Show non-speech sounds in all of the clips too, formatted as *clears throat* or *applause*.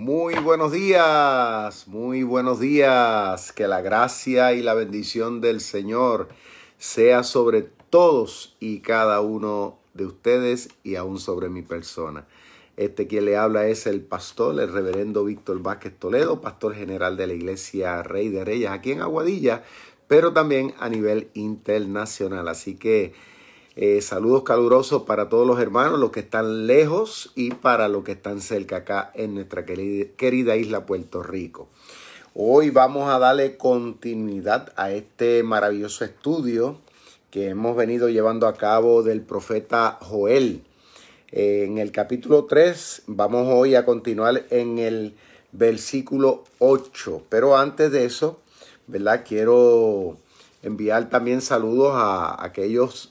Muy buenos días, muy buenos días. Que la gracia y la bendición del Señor sea sobre todos y cada uno de ustedes y aún sobre mi persona. Este quien le habla es el pastor, el reverendo Víctor Vázquez Toledo, pastor general de la iglesia Rey de Reyes aquí en Aguadilla, pero también a nivel internacional. Así que eh, saludos calurosos para todos los hermanos, los que están lejos y para los que están cerca acá en nuestra querida, isla Puerto Rico. Hoy vamos a darle continuidad a este maravilloso estudio que hemos venido llevando a cabo del profeta Joel. Eh, en el capítulo 3 vamos hoy a continuar en el versículo 8. Pero antes de eso, ¿verdad? Quiero enviar también saludos a aquellos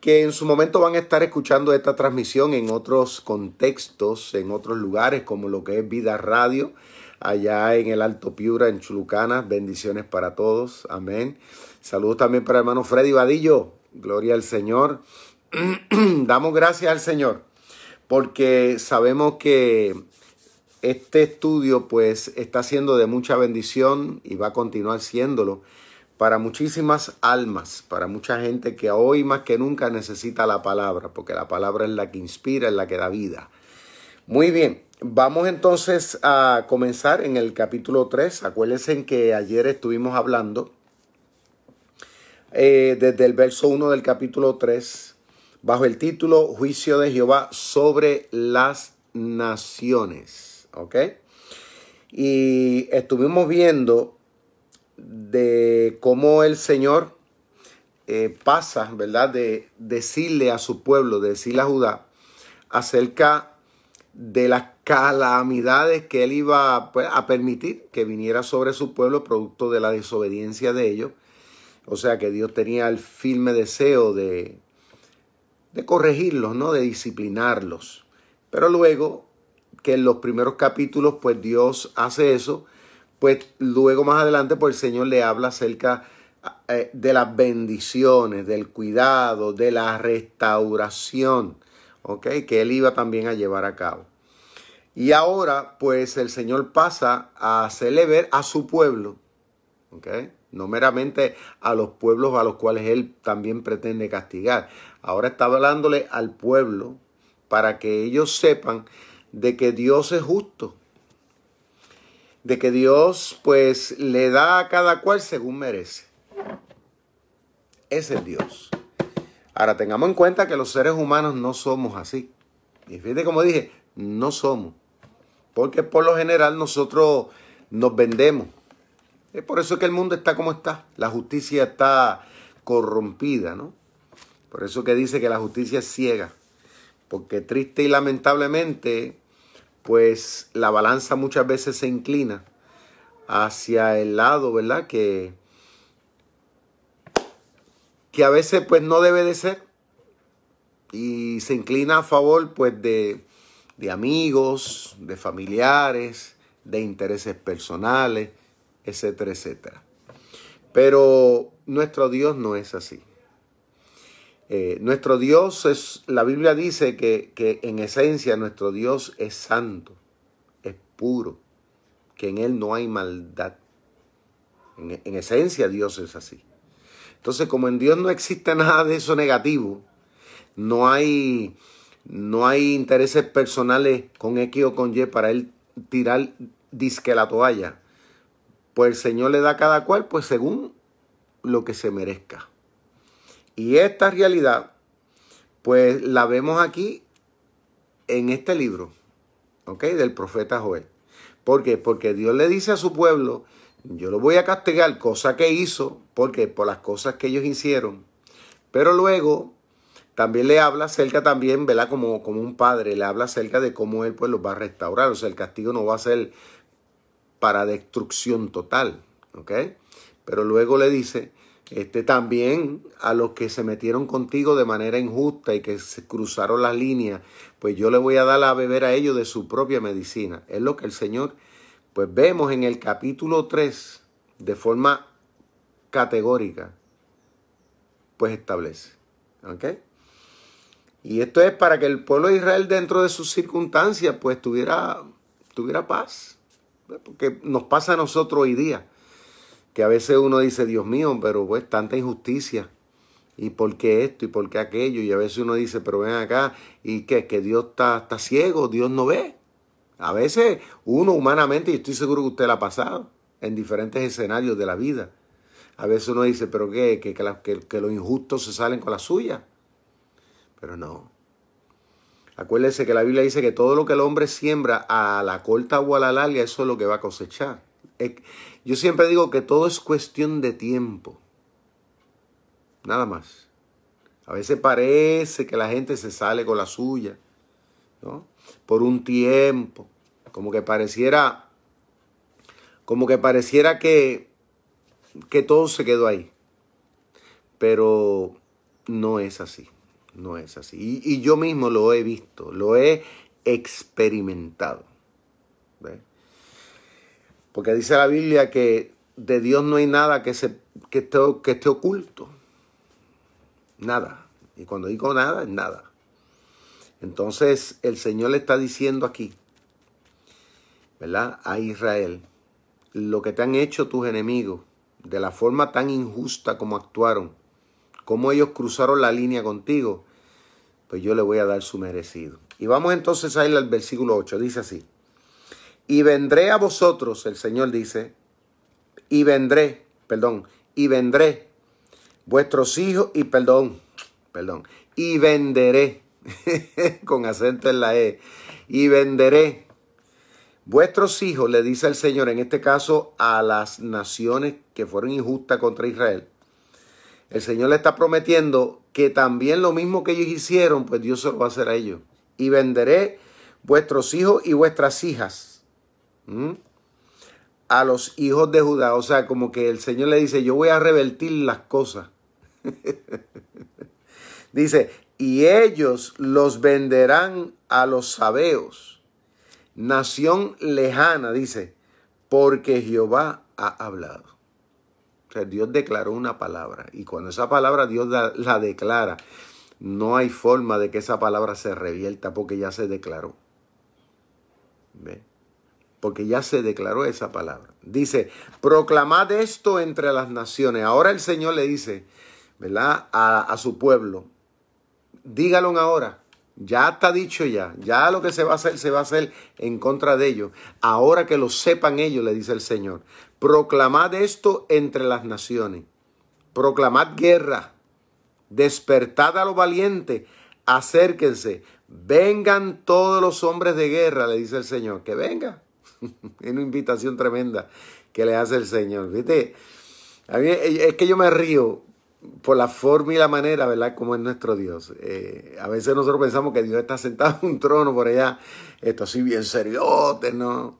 que en su momento van a estar escuchando esta transmisión en otros contextos, en otros lugares, como lo que es Vida Radio, allá en el Alto Piura, en Chulucana. Bendiciones para todos. Amén. Saludos también para hermano Freddy Vadillo. Gloria al Señor. *clears throat* Damos gracias al Señor porque sabemos que este estudio pues está siendo de mucha bendición y va a continuar siéndolo para muchísimas almas, para mucha gente que hoy más que nunca necesita la palabra, porque la palabra es la que inspira, es la que da vida. Muy bien, vamos entonces a comenzar en el capítulo 3. Acuérdense que ayer estuvimos hablando eh, desde el verso 1 del capítulo 3, bajo el título Juicio de Jehová sobre las naciones. ¿Ok? Y estuvimos viendo de cómo el Señor eh, pasa, ¿verdad? De decirle a su pueblo, de decirle a Judá, acerca de las calamidades que él iba pues, a permitir que viniera sobre su pueblo producto de la desobediencia de ellos. O sea que Dios tenía el firme deseo de, de corregirlos, ¿no? De disciplinarlos. Pero luego que en los primeros capítulos, pues Dios hace eso pues luego más adelante, pues el Señor le habla acerca eh, de las bendiciones, del cuidado, de la restauración, ¿ok? Que él iba también a llevar a cabo. Y ahora, pues el Señor pasa a hacerle ver a su pueblo, ¿ok? No meramente a los pueblos a los cuales él también pretende castigar. Ahora está hablándole al pueblo para que ellos sepan de que Dios es justo de que Dios pues le da a cada cual según merece. Ese es Dios. Ahora tengamos en cuenta que los seres humanos no somos así. Y fíjate como dije, no somos. Porque por lo general nosotros nos vendemos. Es por eso que el mundo está como está. La justicia está corrompida, ¿no? Por eso que dice que la justicia es ciega. Porque triste y lamentablemente pues la balanza muchas veces se inclina hacia el lado, ¿verdad? Que, que a veces pues no debe de ser y se inclina a favor pues de, de amigos, de familiares, de intereses personales, etcétera, etcétera. Pero nuestro Dios no es así. Eh, nuestro Dios es, la Biblia dice que, en esencia nuestro Dios es santo, es puro, que en Él no hay maldad. En, en esencia Dios es así. Entonces, como en Dios no existe nada de eso negativo, no hay, no hay intereses personales con X o con Y para Él tirar disque la toalla, pues el Señor le da a cada cual, pues según lo que se merezca. Y esta realidad, pues la vemos aquí en este libro, ¿ok? Del profeta Joel. ¿Por qué? Porque Dios le dice a su pueblo, yo lo voy a castigar, cosa que hizo, porque por las cosas que ellos hicieron. Pero luego también le habla acerca también, ¿verdad? Como, como un padre, le habla acerca de cómo él pues los va a restaurar. O sea, el castigo no va a ser para destrucción total, ¿ok? Pero luego le dice este, también a los que se metieron contigo de manera injusta y que se cruzaron las líneas, pues yo le voy a dar a beber a ellos de su propia medicina. Es lo que el Señor, pues vemos en el capítulo 3, de forma categórica, pues establece. ¿Ok? Y esto es para que el pueblo de Israel dentro de sus circunstancias, pues tuviera, tuviera paz. Porque nos pasa a nosotros hoy día, que a veces uno dice, Dios mío, pero pues tanta injusticia. ¿Y por qué esto? ¿Y por qué aquello? Y a veces uno dice, pero ven acá, ¿y qué? Que Dios está, está ciego, Dios no ve. A veces uno humanamente, y estoy seguro que usted la ha pasado, en diferentes escenarios de la vida. A veces uno dice, pero ¿qué? Que, que, que los injustos se salen con la suya. Pero no. Acuérdese que la Biblia dice que todo lo que el hombre siembra a la corta o a la larga, eso es lo que va a cosechar. Yo siempre digo que todo es cuestión de tiempo. Nada más. A veces parece que la gente se sale con la suya, ¿no? Por un tiempo. Como que pareciera, como que pareciera que, que todo se quedó ahí. Pero no es así. No es así. Y, yo mismo lo he visto, lo he experimentado. Porque dice la Biblia que de Dios no hay nada que, se, que, esté, que esté oculto. Nada. Y cuando digo nada, es nada. Entonces el Señor le está diciendo aquí, ¿verdad? A Israel, lo que te han hecho tus enemigos, de la forma tan injusta como actuaron, como ellos cruzaron la línea contigo, pues yo le voy a dar su merecido. Y vamos entonces a ir al versículo 8. Dice así. Y vendré a vosotros, el Señor dice, y vendré, perdón, y vendré vuestros hijos, y perdón, perdón, y venderé, *laughs* con acento en la E, y venderé vuestros hijos, le dice el Señor, en este caso a las naciones que fueron injustas contra Israel. El Señor le está prometiendo que también lo mismo que ellos hicieron, pues Dios se lo va a hacer a ellos. Y venderé vuestros hijos y vuestras hijas a los hijos de Judá. O sea, como que el Señor le dice, yo voy a revertir las cosas. *laughs* dice, y ellos los venderán a los sabeos, nación lejana, dice, porque Jehová ha hablado. O sea, Dios declaró una palabra y cuando esa palabra Dios la, declara, no hay forma de que esa palabra se revierta porque ya se declaró. ¿Ve? Porque ya se declaró esa palabra. Dice, proclamad esto entre las naciones. Ahora el Señor le dice, ¿verdad? A, su pueblo, dígalo ahora. Ya está dicho ya, ya lo que se va a hacer se va a hacer en contra de ellos. Ahora que lo sepan ellos, le dice el Señor. Proclamad esto entre las naciones. Proclamad guerra. Despertad a los valientes. Acérquense. Vengan todos los hombres de guerra, le dice el Señor. Que venga. *laughs* es una invitación tremenda que le hace el Señor. ¿Viste? A mí es que yo me río por la forma y la manera, ¿verdad? Como es nuestro Dios. Eh, a veces nosotros pensamos que Dios está sentado en un trono por allá, esto así bien seriote, ¿no?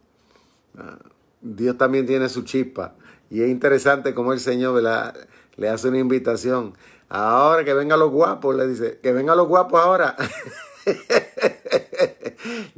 Ah, Dios también tiene su chispa. Y es interesante como el Señor le hace una invitación. Ahora que vengan los guapos, le dice, que vengan los guapos ahora. *laughs*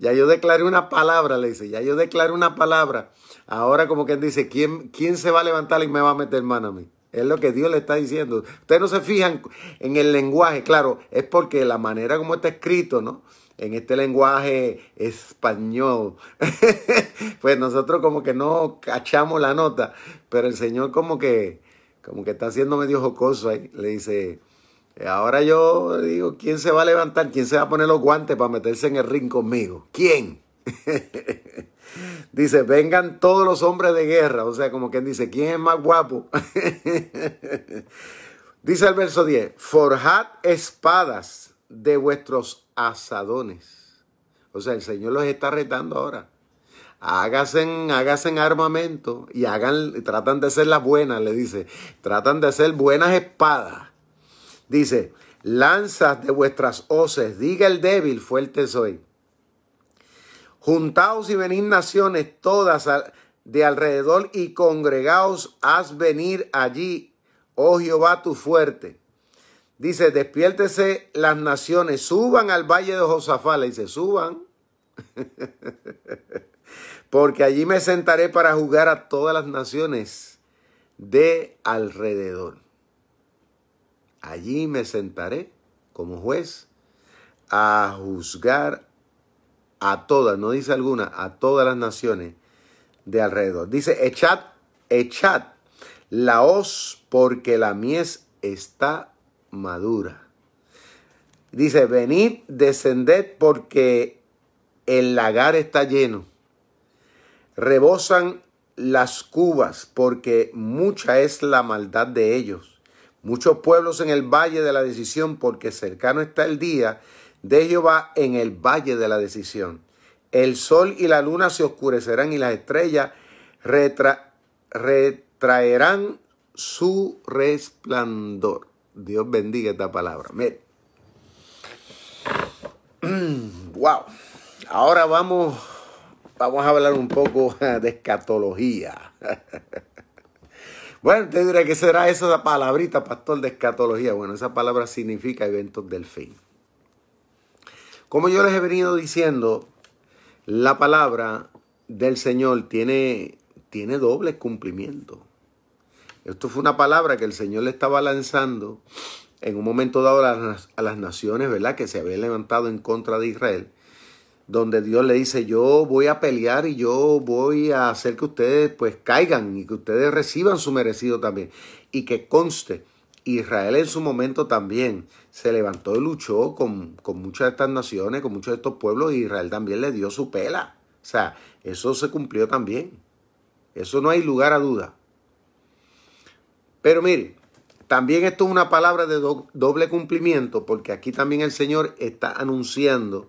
ya yo declaré una palabra, le dice, ya yo declaré una palabra. Ahora como que él dice, ¿quién, ¿quién se va a levantar y me va a meter mano a mí? Es lo que Dios le está diciendo. Ustedes no se fijan en el lenguaje, claro, es porque la manera como está escrito, ¿no? En este lenguaje español, *laughs* pues nosotros como que no cachamos la nota, pero el Señor como que, como que está haciendo medio jocoso ahí. Le dice, ahora yo digo, ¿quién se va a levantar? ¿Quién se va a poner los guantes para meterse en el ring conmigo? ¿Quién? *laughs* Dice, vengan todos los hombres de guerra. O sea, como quien dice, ¿quién es más guapo? *laughs* dice el verso 10, forjad espadas de vuestros asadones. O sea, el Señor los está retando ahora. Háganse, háganse armamento y hagan, tratan de ser las buenas, le dice. Tratan de ser buenas espadas. Dice, lanzas de vuestras hoces, diga el débil, fuerte soy. Juntaos y venid naciones todas de alrededor y congregaos, haz venir allí, oh Jehová tu fuerte. Dice, despiértese las naciones, suban al valle de Josafá. Le dice, suban. *laughs* Porque allí me sentaré para juzgar a todas las naciones de alrededor. Allí me sentaré como juez a juzgar a todas, no dice alguna, a todas las naciones de alrededor. Dice, echad, echad la hoz porque la mies está madura. Dice, venid, descended porque el lagar está lleno. Rebosan las cubas porque mucha es la maldad de ellos. Muchos pueblos en el valle de la decisión porque cercano está el día de Jehová en el valle de la decisión. El sol y la luna se oscurecerán y las estrellas retraerán su resplandor. Dios bendiga esta palabra. *clears throat* Wow. Ahora vamos, vamos a hablar un poco *laughs* de escatología. *laughs* Bueno, te diré que será esa palabrita, pastor, de escatología. Bueno, esa palabra significa eventos del fin. Como yo les he venido diciendo, la palabra del Señor tiene, tiene doble cumplimiento. Esto fue una palabra que el Señor le estaba lanzando en un momento dado a las, a las naciones, ¿verdad? Que se habían levantado en contra de Israel donde Dios le dice, yo voy a pelear y yo voy a hacer que ustedes pues caigan y que ustedes reciban su merecido también. Y que conste, Israel en su momento también se levantó y luchó con, muchas de estas naciones, con muchos de estos pueblos, y Israel también le dio su pela. O sea, eso se cumplió también. Eso no hay lugar a duda. Pero mire, también esto es una palabra de doble cumplimiento, porque aquí también el Señor está anunciando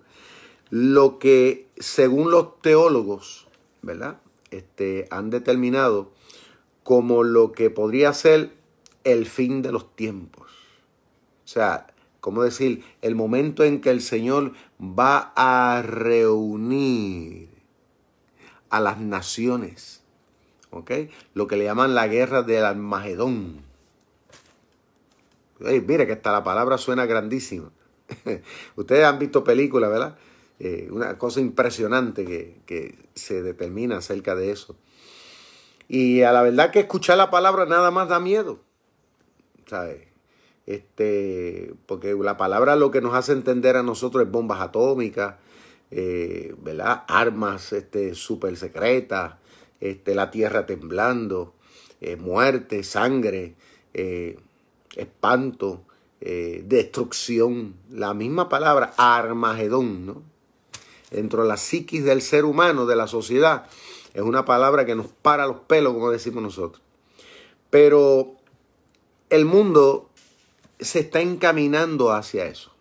lo que según los teólogos, ¿verdad? Este, han determinado como lo que podría ser el fin de los tiempos. O sea, ¿cómo decir? El momento en que el Señor va a reunir a las naciones. ¿Ok? Lo que le llaman la guerra del Armagedón. mire que hasta la palabra suena grandísima. *laughs* Ustedes han visto películas, ¿verdad? Eh, una cosa impresionante que, se determina acerca de eso. Y a la verdad que escuchar la palabra nada más da miedo. ¿sabes? Este, porque la palabra lo que nos hace entender a nosotros es bombas atómicas, eh, ¿verdad? Armas este, súper secretas, este, la tierra temblando, eh, muerte, sangre, espanto, destrucción. La misma palabra, Armagedón, ¿no? Dentro de la psiquis del ser humano, de la sociedad, es una palabra que nos para los pelos, como decimos nosotros. Pero el mundo se está encaminando hacia eso.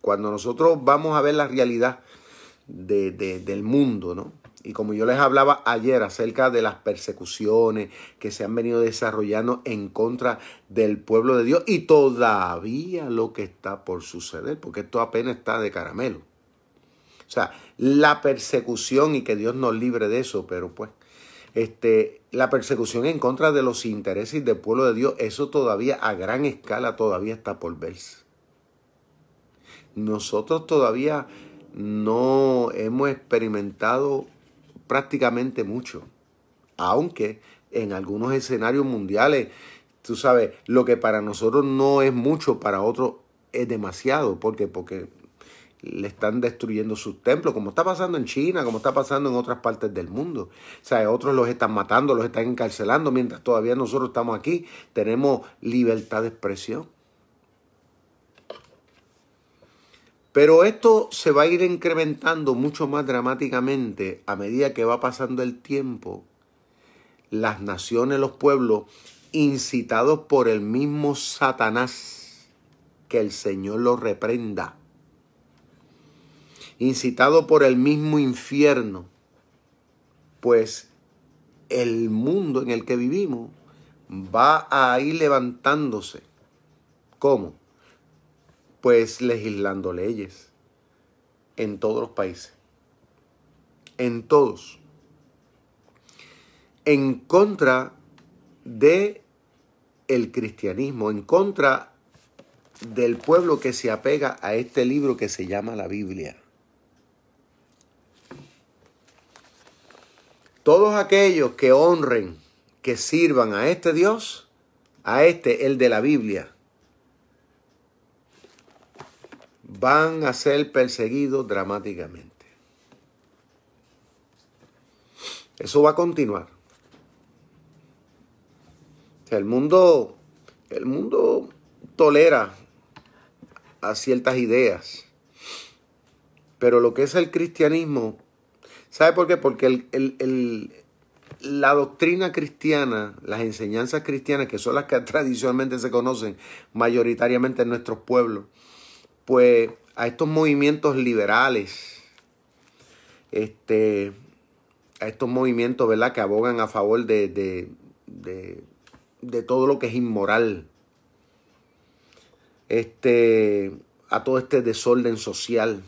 Cuando nosotros vamos a ver la realidad del mundo, ¿no? Y como yo les hablaba ayer acerca de las persecuciones que se han venido desarrollando en contra del pueblo de Dios y todavía lo que está por suceder, porque esto apenas está de caramelo. O sea, la persecución y que Dios nos libre de eso, pero pues este, la persecución en contra de los intereses del pueblo de Dios, eso todavía a gran escala todavía está por verse. Nosotros todavía no hemos experimentado prácticamente mucho, aunque en algunos escenarios mundiales, tú sabes, lo que para nosotros no es mucho, para otros es demasiado, porque porque le están destruyendo sus templos, como está pasando en China, como está pasando en otras partes del mundo. O sea, otros los están matando, los están encarcelando, mientras todavía nosotros estamos aquí, tenemos libertad de expresión. Pero esto se va a ir incrementando mucho más dramáticamente a medida que va pasando el tiempo. Las naciones, los pueblos, incitados por el mismo Satanás, que el Señor los reprenda incitado por el mismo infierno, pues el mundo en el que vivimos va a ir levantándose. ¿Cómo? Pues legislando leyes en todos los países. En todos. En contra de el cristianismo, en contra del pueblo que se apega a este libro que se llama la Biblia. Todos aquellos que honren, que sirvan a este Dios, a este, el de la Biblia, van a ser perseguidos dramáticamente. Eso va a continuar. el mundo, el mundo tolera a ciertas ideas. Pero lo que es el cristianismo, ¿sabe por qué? Porque la doctrina cristiana, las enseñanzas cristianas, que son las que *laughs* tradicionalmente se conocen mayoritariamente en nuestros pueblos, pues a estos movimientos liberales, este, a estos movimientos, ¿verdad?, que abogan a favor de, de, de, todo lo que es inmoral, este, a todo este desorden social,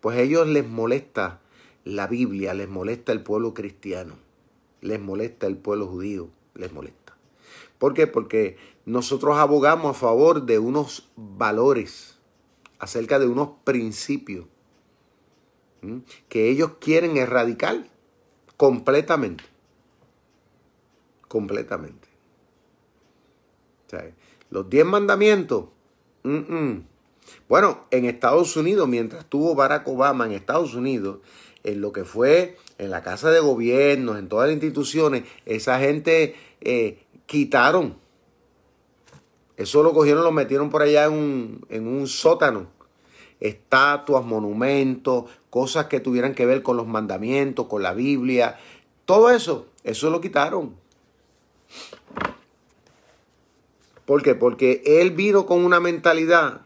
pues a ellos les molesta la Biblia, les molesta el pueblo cristiano, les molesta el pueblo judío, les molesta. ¿Por qué? Porque nosotros abogamos a favor de unos valores, acerca de unos principios que ellos quieren erradicar completamente. Completamente. los diez mandamientos. Bueno, en Estados Unidos, mientras estuvo Barack Obama en Estados Unidos, en lo que fue en la Casa de Gobierno, en todas las instituciones, esa gente eh, quitaron. Eso lo cogieron, lo metieron por allá en un, en un sótano. Estatuas, monumentos, cosas que tuvieran que ver con los mandamientos, con la Biblia, todo eso, eso lo quitaron. ¿Por qué? Porque él vino con una mentalidad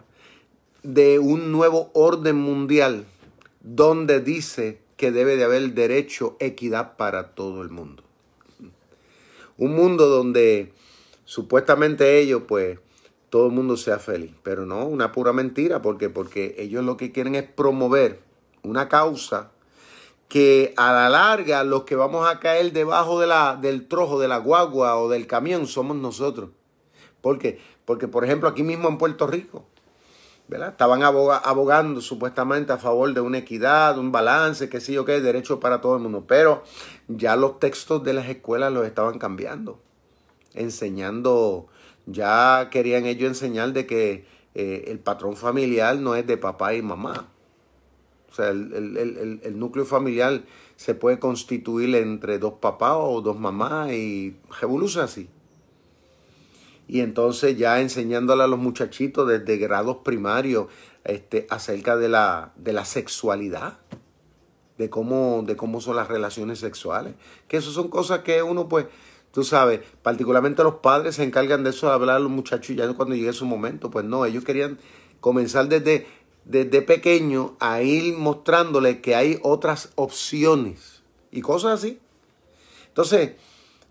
de un nuevo orden mundial donde dice que debe de haber derecho, equidad para todo el mundo. Un mundo donde supuestamente ellos, pues, todo el mundo sea feliz. Pero no, una pura mentira. ¿Por qué? Porque ellos lo que quieren es promover una causa que a la larga los que vamos a caer debajo de la, del trojo, de la guagua o del camión somos nosotros. ¿Por qué? Porque, por ejemplo, aquí mismo en Puerto Rico, Estaban abogando supuestamente a favor de una equidad, un balance, que sí o qué, derecho para todo el mundo. Pero ya los textos de las escuelas los estaban cambiando, enseñando, ya querían ellos enseñar de que eh, el patrón familiar no es de papá y mamá, o sea, el, núcleo familiar se puede constituir entre dos papás o dos mamás y revoluciona así. Y entonces ya enseñándole a los muchachitos desde grados primarios este, acerca de la, de la sexualidad, de cómo, de cómo son las relaciones sexuales. Que eso son cosas que uno pues, tú sabes, particularmente los padres se encargan de eso, de hablar a los muchachos ya cuando llegue su momento. Pues no, ellos querían comenzar desde desde pequeño a ir mostrándole que hay otras opciones y cosas así. Entonces,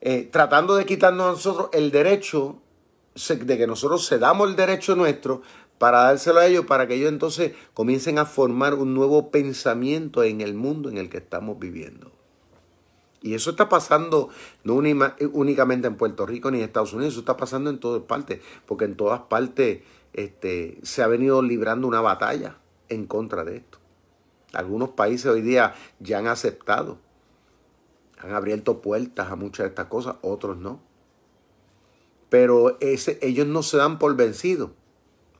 eh, tratando de quitarnos a nosotros el derecho, de que nosotros cedamos el derecho nuestro para dárselo a ellos, para que ellos entonces comiencen a formar un nuevo pensamiento en el mundo en el que estamos viviendo. Y eso está pasando no únicamente en Puerto Rico ni en Estados Unidos, eso está pasando en todas partes, porque en todas partes este, se ha venido librando una batalla en contra de esto. Algunos países hoy día ya han aceptado, han abierto puertas a muchas de estas cosas, otros no. Pero ese, ellos no se dan por vencidos.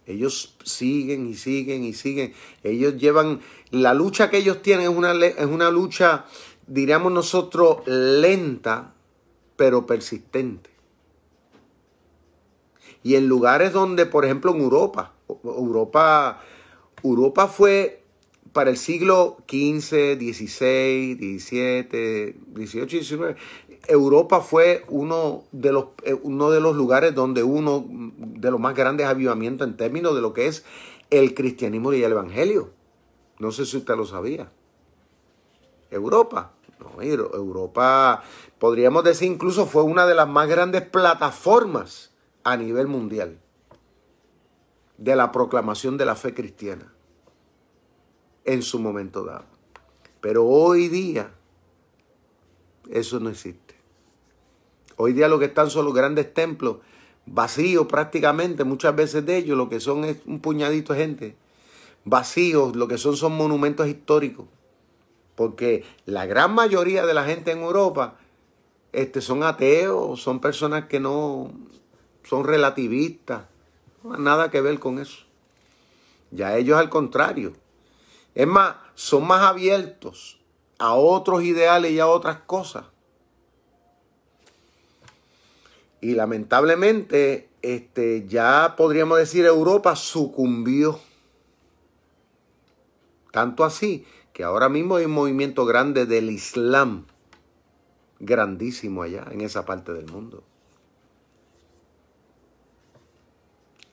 Ellos siguen y siguen y siguen. Ellos llevan, la lucha que ellos tienen es una, es una lucha, diríamos nosotros, lenta, pero persistente. Y en lugares donde, por ejemplo, en Europa, Europa, Europa fue para el siglo XV, XVI, XVII, XVIII, XIX, Europa fue uno de los, eh, uno de los lugares donde uno de los más grandes avivamientos en términos de lo que es el cristianismo y el evangelio. No sé si usted lo sabía. Europa. No, Europa, podríamos decir incluso fue una de las más grandes plataformas a nivel mundial de la proclamación de la fe cristiana en su momento dado. Pero hoy día eso no existe. Hoy día lo que están son los grandes templos vacíos prácticamente, muchas veces de ellos lo que son es un puñadito de gente, vacíos, lo que son son monumentos históricos, porque la gran mayoría de la gente en Europa este, son ateos, son personas que no, son relativistas. Nada que ver con eso. Ya ellos al contrario. Es más, son más abiertos a otros ideales y a otras cosas. Y lamentablemente, este, ya podríamos decir Europa sucumbió. Tanto así que ahora mismo hay un movimiento grande del Islam, grandísimo allá en esa parte del mundo.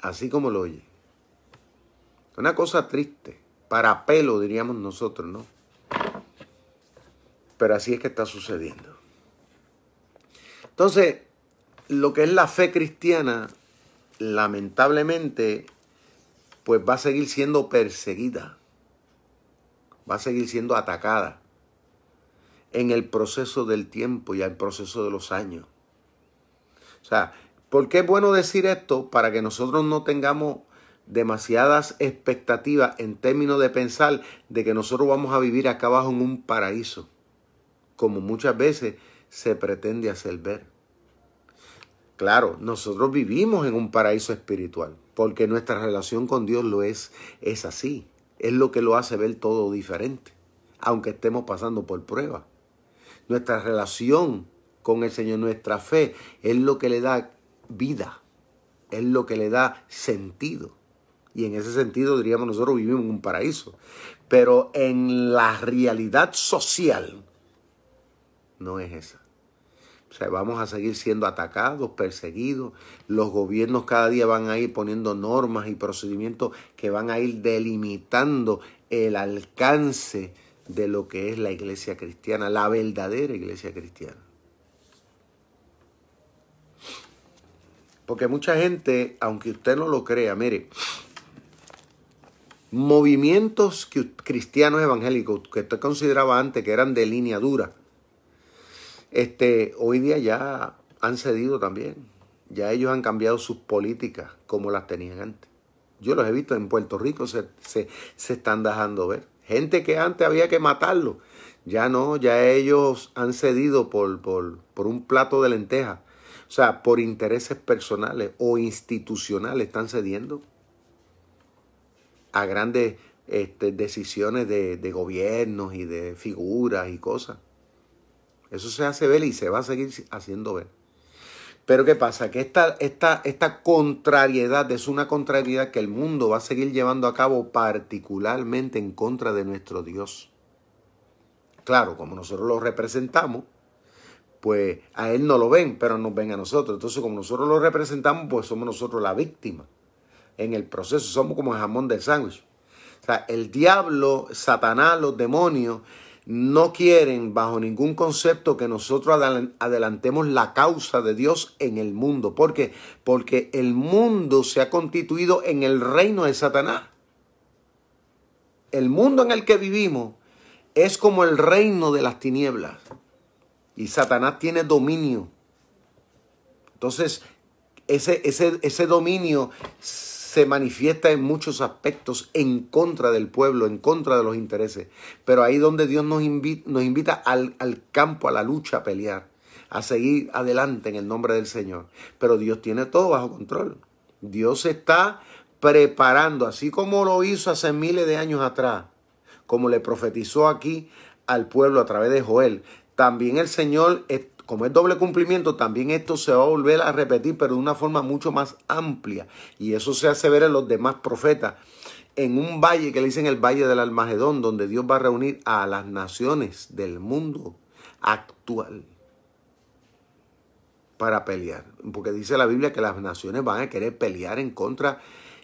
Así como lo oye. Una cosa triste, para pelo diríamos nosotros, ¿no? Pero así es que está sucediendo. Entonces, lo que es la fe cristiana, lamentablemente, pues va a seguir siendo perseguida, va a seguir siendo atacada en el proceso del tiempo y el proceso de los años. O sea, ¿por qué es bueno decir esto? Para que nosotros no tengamos demasiadas expectativas en términos de pensar de que nosotros vamos a vivir acá abajo en un paraíso, como muchas veces se pretende hacer ver. Claro, nosotros vivimos en un paraíso espiritual, porque nuestra relación con Dios lo es, es así. Es lo que lo hace ver todo diferente, aunque estemos pasando por pruebas. Nuestra relación con el Señor, nuestra fe, es lo que le da vida, es lo que le da sentido. Y en ese sentido diríamos nosotros vivimos en un paraíso. Pero en la realidad social no es esa. O sea, vamos a seguir siendo atacados, perseguidos. Los gobiernos cada día van a ir poniendo normas y procedimientos que van a ir delimitando el alcance de lo que es la iglesia cristiana, la verdadera iglesia cristiana. Porque mucha gente, aunque usted no lo crea, mire, movimientos cristianos evangélicos que usted consideraba antes que eran de línea dura, este, hoy día ya han cedido también. Ya ellos han cambiado sus políticas como las tenían antes. Yo los he visto en Puerto Rico, se, se, están dejando ver. Gente que antes había que matarlo. Ya no, ya ellos han cedido por, por, por un plato de lentejas. O sea, por intereses personales o institucionales están cediendo a grandes este, decisiones de, de gobiernos y de figuras y cosas. Eso se hace ver y se va a seguir haciendo ver. Pero ¿qué pasa? Que esta, esta, esta contrariedad es una contrariedad que el mundo va a seguir llevando a cabo particularmente en contra de nuestro Dios. Claro, como nosotros lo representamos, pues a Él no lo ven, pero nos ven a nosotros. Entonces, como nosotros lo representamos, pues somos nosotros la víctima en el proceso. Somos como el jamón del sándwich. O sea, el diablo, Satanás, los demonios no quieren bajo ningún concepto que nosotros adelantemos la causa de Dios en el mundo. ¿Por qué? Porque el mundo se ha constituido en el reino de Satanás. El mundo en el que vivimos es como el reino de las tinieblas. Y Satanás tiene dominio. Entonces, ese, ese, ese dominio se manifiesta en muchos aspectos en contra del pueblo, en contra de los intereses. Pero ahí donde Dios nos invita, nos invita al, al campo, a la lucha, a pelear, a seguir adelante en el nombre del Señor. Pero Dios tiene todo bajo control. Dios está preparando, así como lo hizo hace miles de años atrás, como le profetizó aquí al pueblo a través de Joel. También el Señor como es doble cumplimiento, también esto se va a volver a repetir, pero de una forma mucho más amplia. Y eso se hace ver en los demás profetas. En un valle que le dicen el Valle del Almagedón, donde Dios va a reunir a las naciones del mundo actual para pelear. Porque dice la Biblia que las naciones van a querer pelear en contra,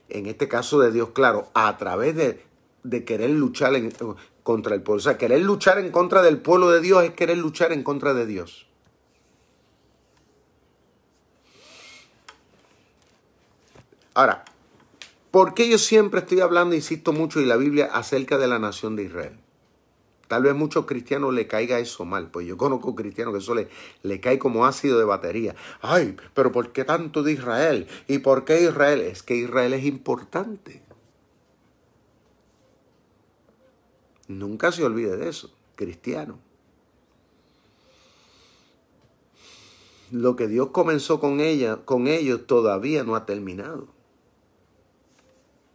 en este caso de Dios, claro, a través de, querer luchar en, contra el pueblo. O sea, querer luchar en contra del pueblo de Dios es querer luchar en contra de Dios. Ahora, ¿por qué yo siempre estoy hablando, insisto mucho, y la Biblia acerca de la nación de Israel? Tal vez muchos cristianos le caiga eso mal, pues yo conozco cristianos que eso le, le cae como ácido de batería. Ay, pero ¿por qué tanto de Israel? ¿Y por qué Israel? Es que Israel es importante. Nunca se olvide de eso, cristiano. Lo que Dios comenzó con ella, con ellos todavía no ha terminado.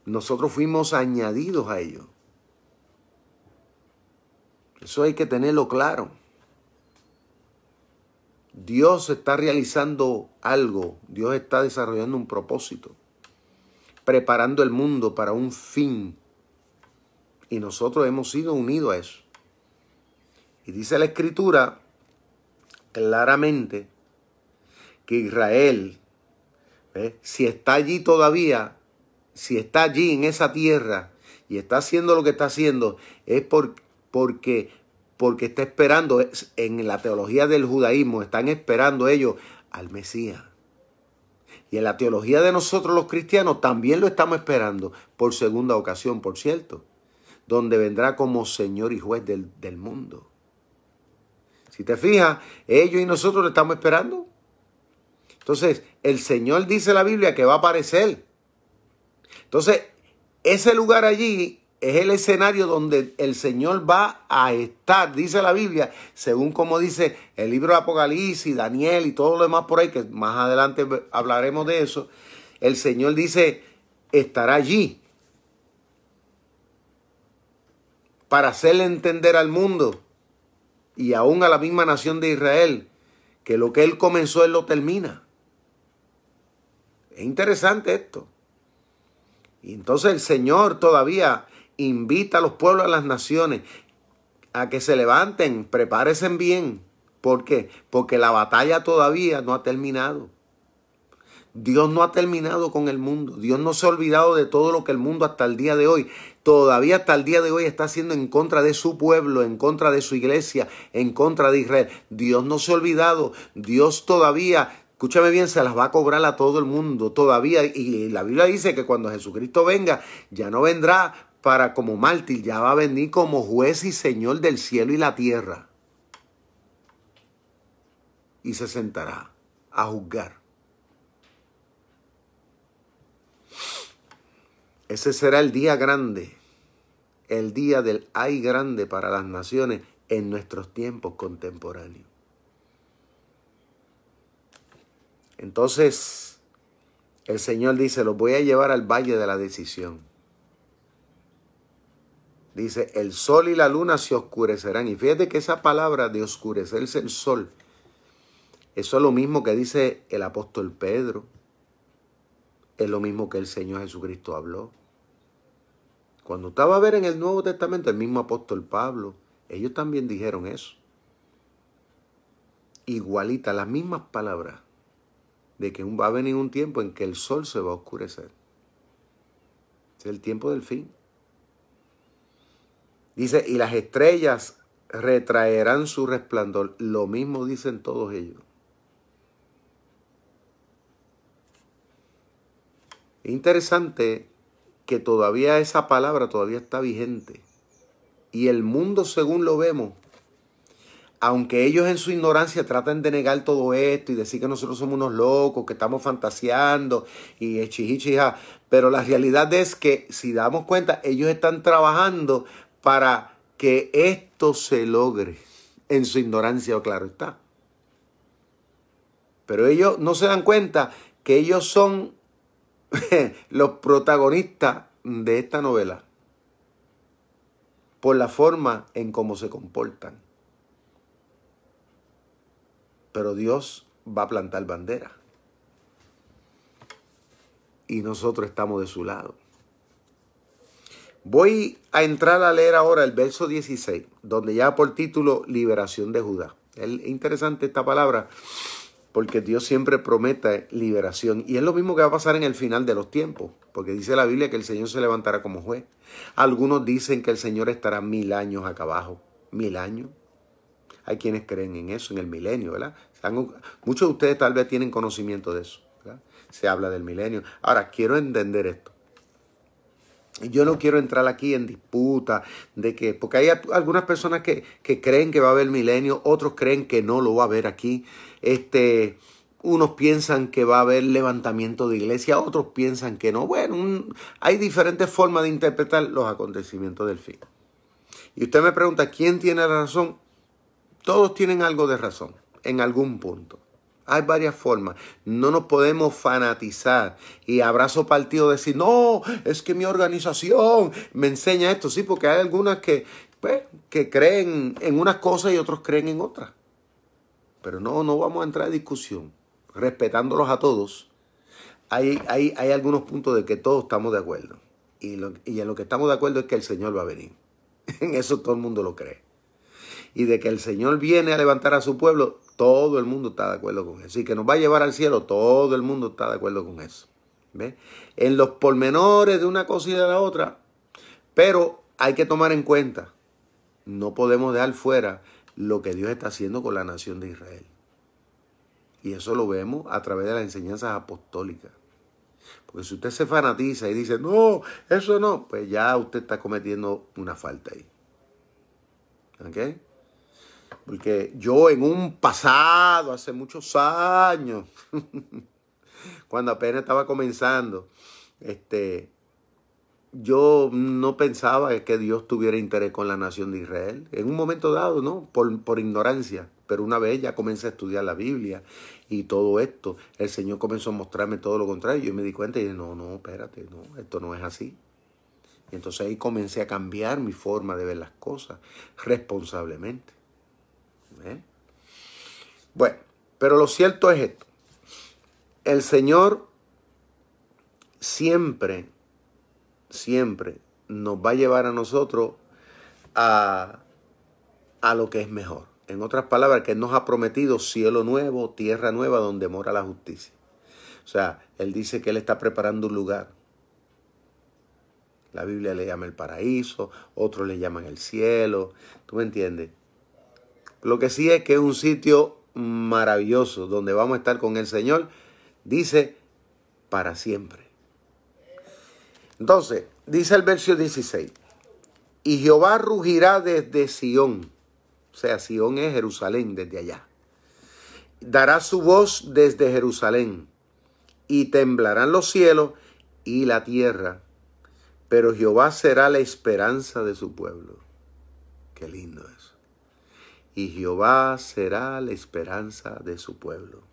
Nosotros fuimos añadidos a ellos. Eso hay que tenerlo claro. Dios está realizando algo, Dios está desarrollando un propósito, preparando el mundo para un fin. Y nosotros hemos sido unidos a eso. Y dice la escritura claramente que Israel, si está allí todavía, si está allí en esa tierra y está haciendo lo que está haciendo, es porque porque está esperando, en la teología del judaísmo, están esperando ellos al Mesías. Y en la teología de nosotros los cristianos también lo estamos esperando, por segunda ocasión, por cierto, donde vendrá como Señor y juez del, del mundo. Si te fijas, ellos y nosotros lo estamos esperando. Entonces, el Señor dice la Biblia que va a aparecer. Entonces, ese lugar allí es el escenario donde el Señor va a estar, dice la Biblia, según como dice el libro de Apocalipsis, Daniel y todo lo demás por ahí, que más adelante hablaremos de eso. El Señor dice, estará allí para hacerle entender al mundo y aún a la misma nación de Israel que lo que Él comenzó, Él lo termina. Es interesante esto. Y entonces el Señor todavía invita a los pueblos, a las naciones, a que se levanten, prepárense bien. ¿Por qué? Porque la batalla todavía no ha terminado. Dios no ha terminado con el mundo. Dios no se ha olvidado de todo lo que el mundo hasta el día de hoy, todavía hasta el día de hoy está haciendo en contra de su pueblo, en contra de su iglesia, en contra de Israel. Dios no se ha olvidado. Dios todavía escúchame bien, se las va a cobrar a todo el mundo todavía. Y la Biblia dice que cuando Jesucristo venga, ya no vendrá para como mártir, ya va a venir como juez y señor del cielo y la tierra. Y se sentará a juzgar. Ese será el día grande, el día del ay grande para las naciones en nuestros tiempos contemporáneos. Entonces, el Señor dice, los voy a llevar al valle de la decisión. Dice, el sol y la luna se oscurecerán. Y fíjate que esa palabra de oscurecerse el sol, eso es lo mismo que dice el apóstol Pedro. Es lo mismo que el Señor Jesucristo habló. Cuando estaba a ver en el Nuevo Testamento el mismo apóstol Pablo, ellos también dijeron eso. Igualita, las mismas palabras de que va a venir un tiempo en que el sol se va a oscurecer. Es el tiempo del fin. Dice, y las estrellas retraerán su resplandor. Lo mismo dicen todos ellos. interesante que todavía esa palabra todavía está vigente. Y el mundo, según lo vemos, aunque ellos en su ignorancia tratan de negar todo esto y decir que nosotros somos unos locos, que estamos fantaseando y chichichija, pero la realidad es que si damos cuenta, ellos están trabajando para que esto se logre en su ignorancia, claro está. Pero ellos no se dan cuenta que ellos son *laughs* los protagonistas de esta novela por la forma en cómo se comportan. Pero Dios va a plantar bandera. Y nosotros estamos de su lado. Voy a entrar a leer ahora el verso 16, donde ya por título Liberación de Judá. Es interesante esta palabra porque Dios siempre promete liberación. Y es lo mismo que va a pasar en el final de los tiempos, porque dice la Biblia que el Señor se levantará como juez. Algunos dicen que el Señor estará mil años acá abajo. Mil años. Hay quienes creen en eso, en el milenio, ¿verdad? Muchos de ustedes tal vez tienen conocimiento de eso. Se habla del milenio. Ahora, quiero entender esto. Yo no quiero entrar aquí en disputa de que, porque hay algunas personas que, creen que va a haber milenio, otros creen que no lo va a haber aquí. Este, unos piensan que va a haber levantamiento de iglesia, otros piensan que no. Bueno, hay diferentes formas de interpretar los acontecimientos del fin. Y usted me pregunta, ¿quién tiene la razón? Todos tienen algo de razón, en algún punto. Hay varias formas. No nos podemos fanatizar y abrazo partido decir, no, es que mi organización me enseña esto. Sí, porque hay algunas que, pues, que creen en unas cosas y otros creen en otras. pero no, no vamos a entrar en discusión. Respetándolos a todos, hay, hay, hay algunos puntos de que todos estamos de acuerdo. Y, lo, y en lo que estamos de acuerdo es que el Señor va a venir. *laughs* En eso todo el mundo lo cree. Y de que el Señor viene a levantar a su pueblo, todo el mundo está de acuerdo con eso. Y que nos va a llevar al cielo, todo el mundo está de acuerdo con eso. ¿Ve? En los pormenores de una cosa y de la otra. Pero hay que tomar en cuenta, no podemos dejar fuera lo que Dios está haciendo con la nación de Israel. Y eso lo vemos a través de las enseñanzas apostólicas. Porque si usted se fanatiza y dice, no, eso no, pues ya usted está cometiendo una falta ahí. ¿Ok? Porque yo en un pasado, hace muchos años, *laughs* cuando apenas estaba comenzando, este, yo no pensaba que Dios tuviera interés con la nación de Israel. En un momento dado, ¿no? Por, por, ignorancia. Pero una vez ya comencé a estudiar la Biblia y todo esto, el Señor comenzó a mostrarme todo lo contrario. Yo me di cuenta y dije, no, no, espérate, no, esto no es así. Y entonces ahí comencé a cambiar mi forma de ver las cosas responsablemente. Bueno, pero lo cierto es esto. El Señor siempre siempre nos va a llevar a nosotros a, a lo que es mejor. En otras palabras, que nos ha prometido cielo nuevo, tierra nueva donde mora la justicia. O sea, Él dice que Él está preparando un lugar. La Biblia le llama el paraíso, otros le llaman el cielo. ¿Tú me entiendes? Lo que sí es que es un sitio maravilloso donde vamos a estar con el Señor. Dice, para siempre. Entonces, dice el verso 16, y Jehová rugirá desde Sión, o sea, Sión es Jerusalén desde allá. Dará su voz desde Jerusalén, y temblarán los cielos y la tierra, pero Jehová será la esperanza de su pueblo. Qué lindo eso. Y Jehová será la esperanza de su pueblo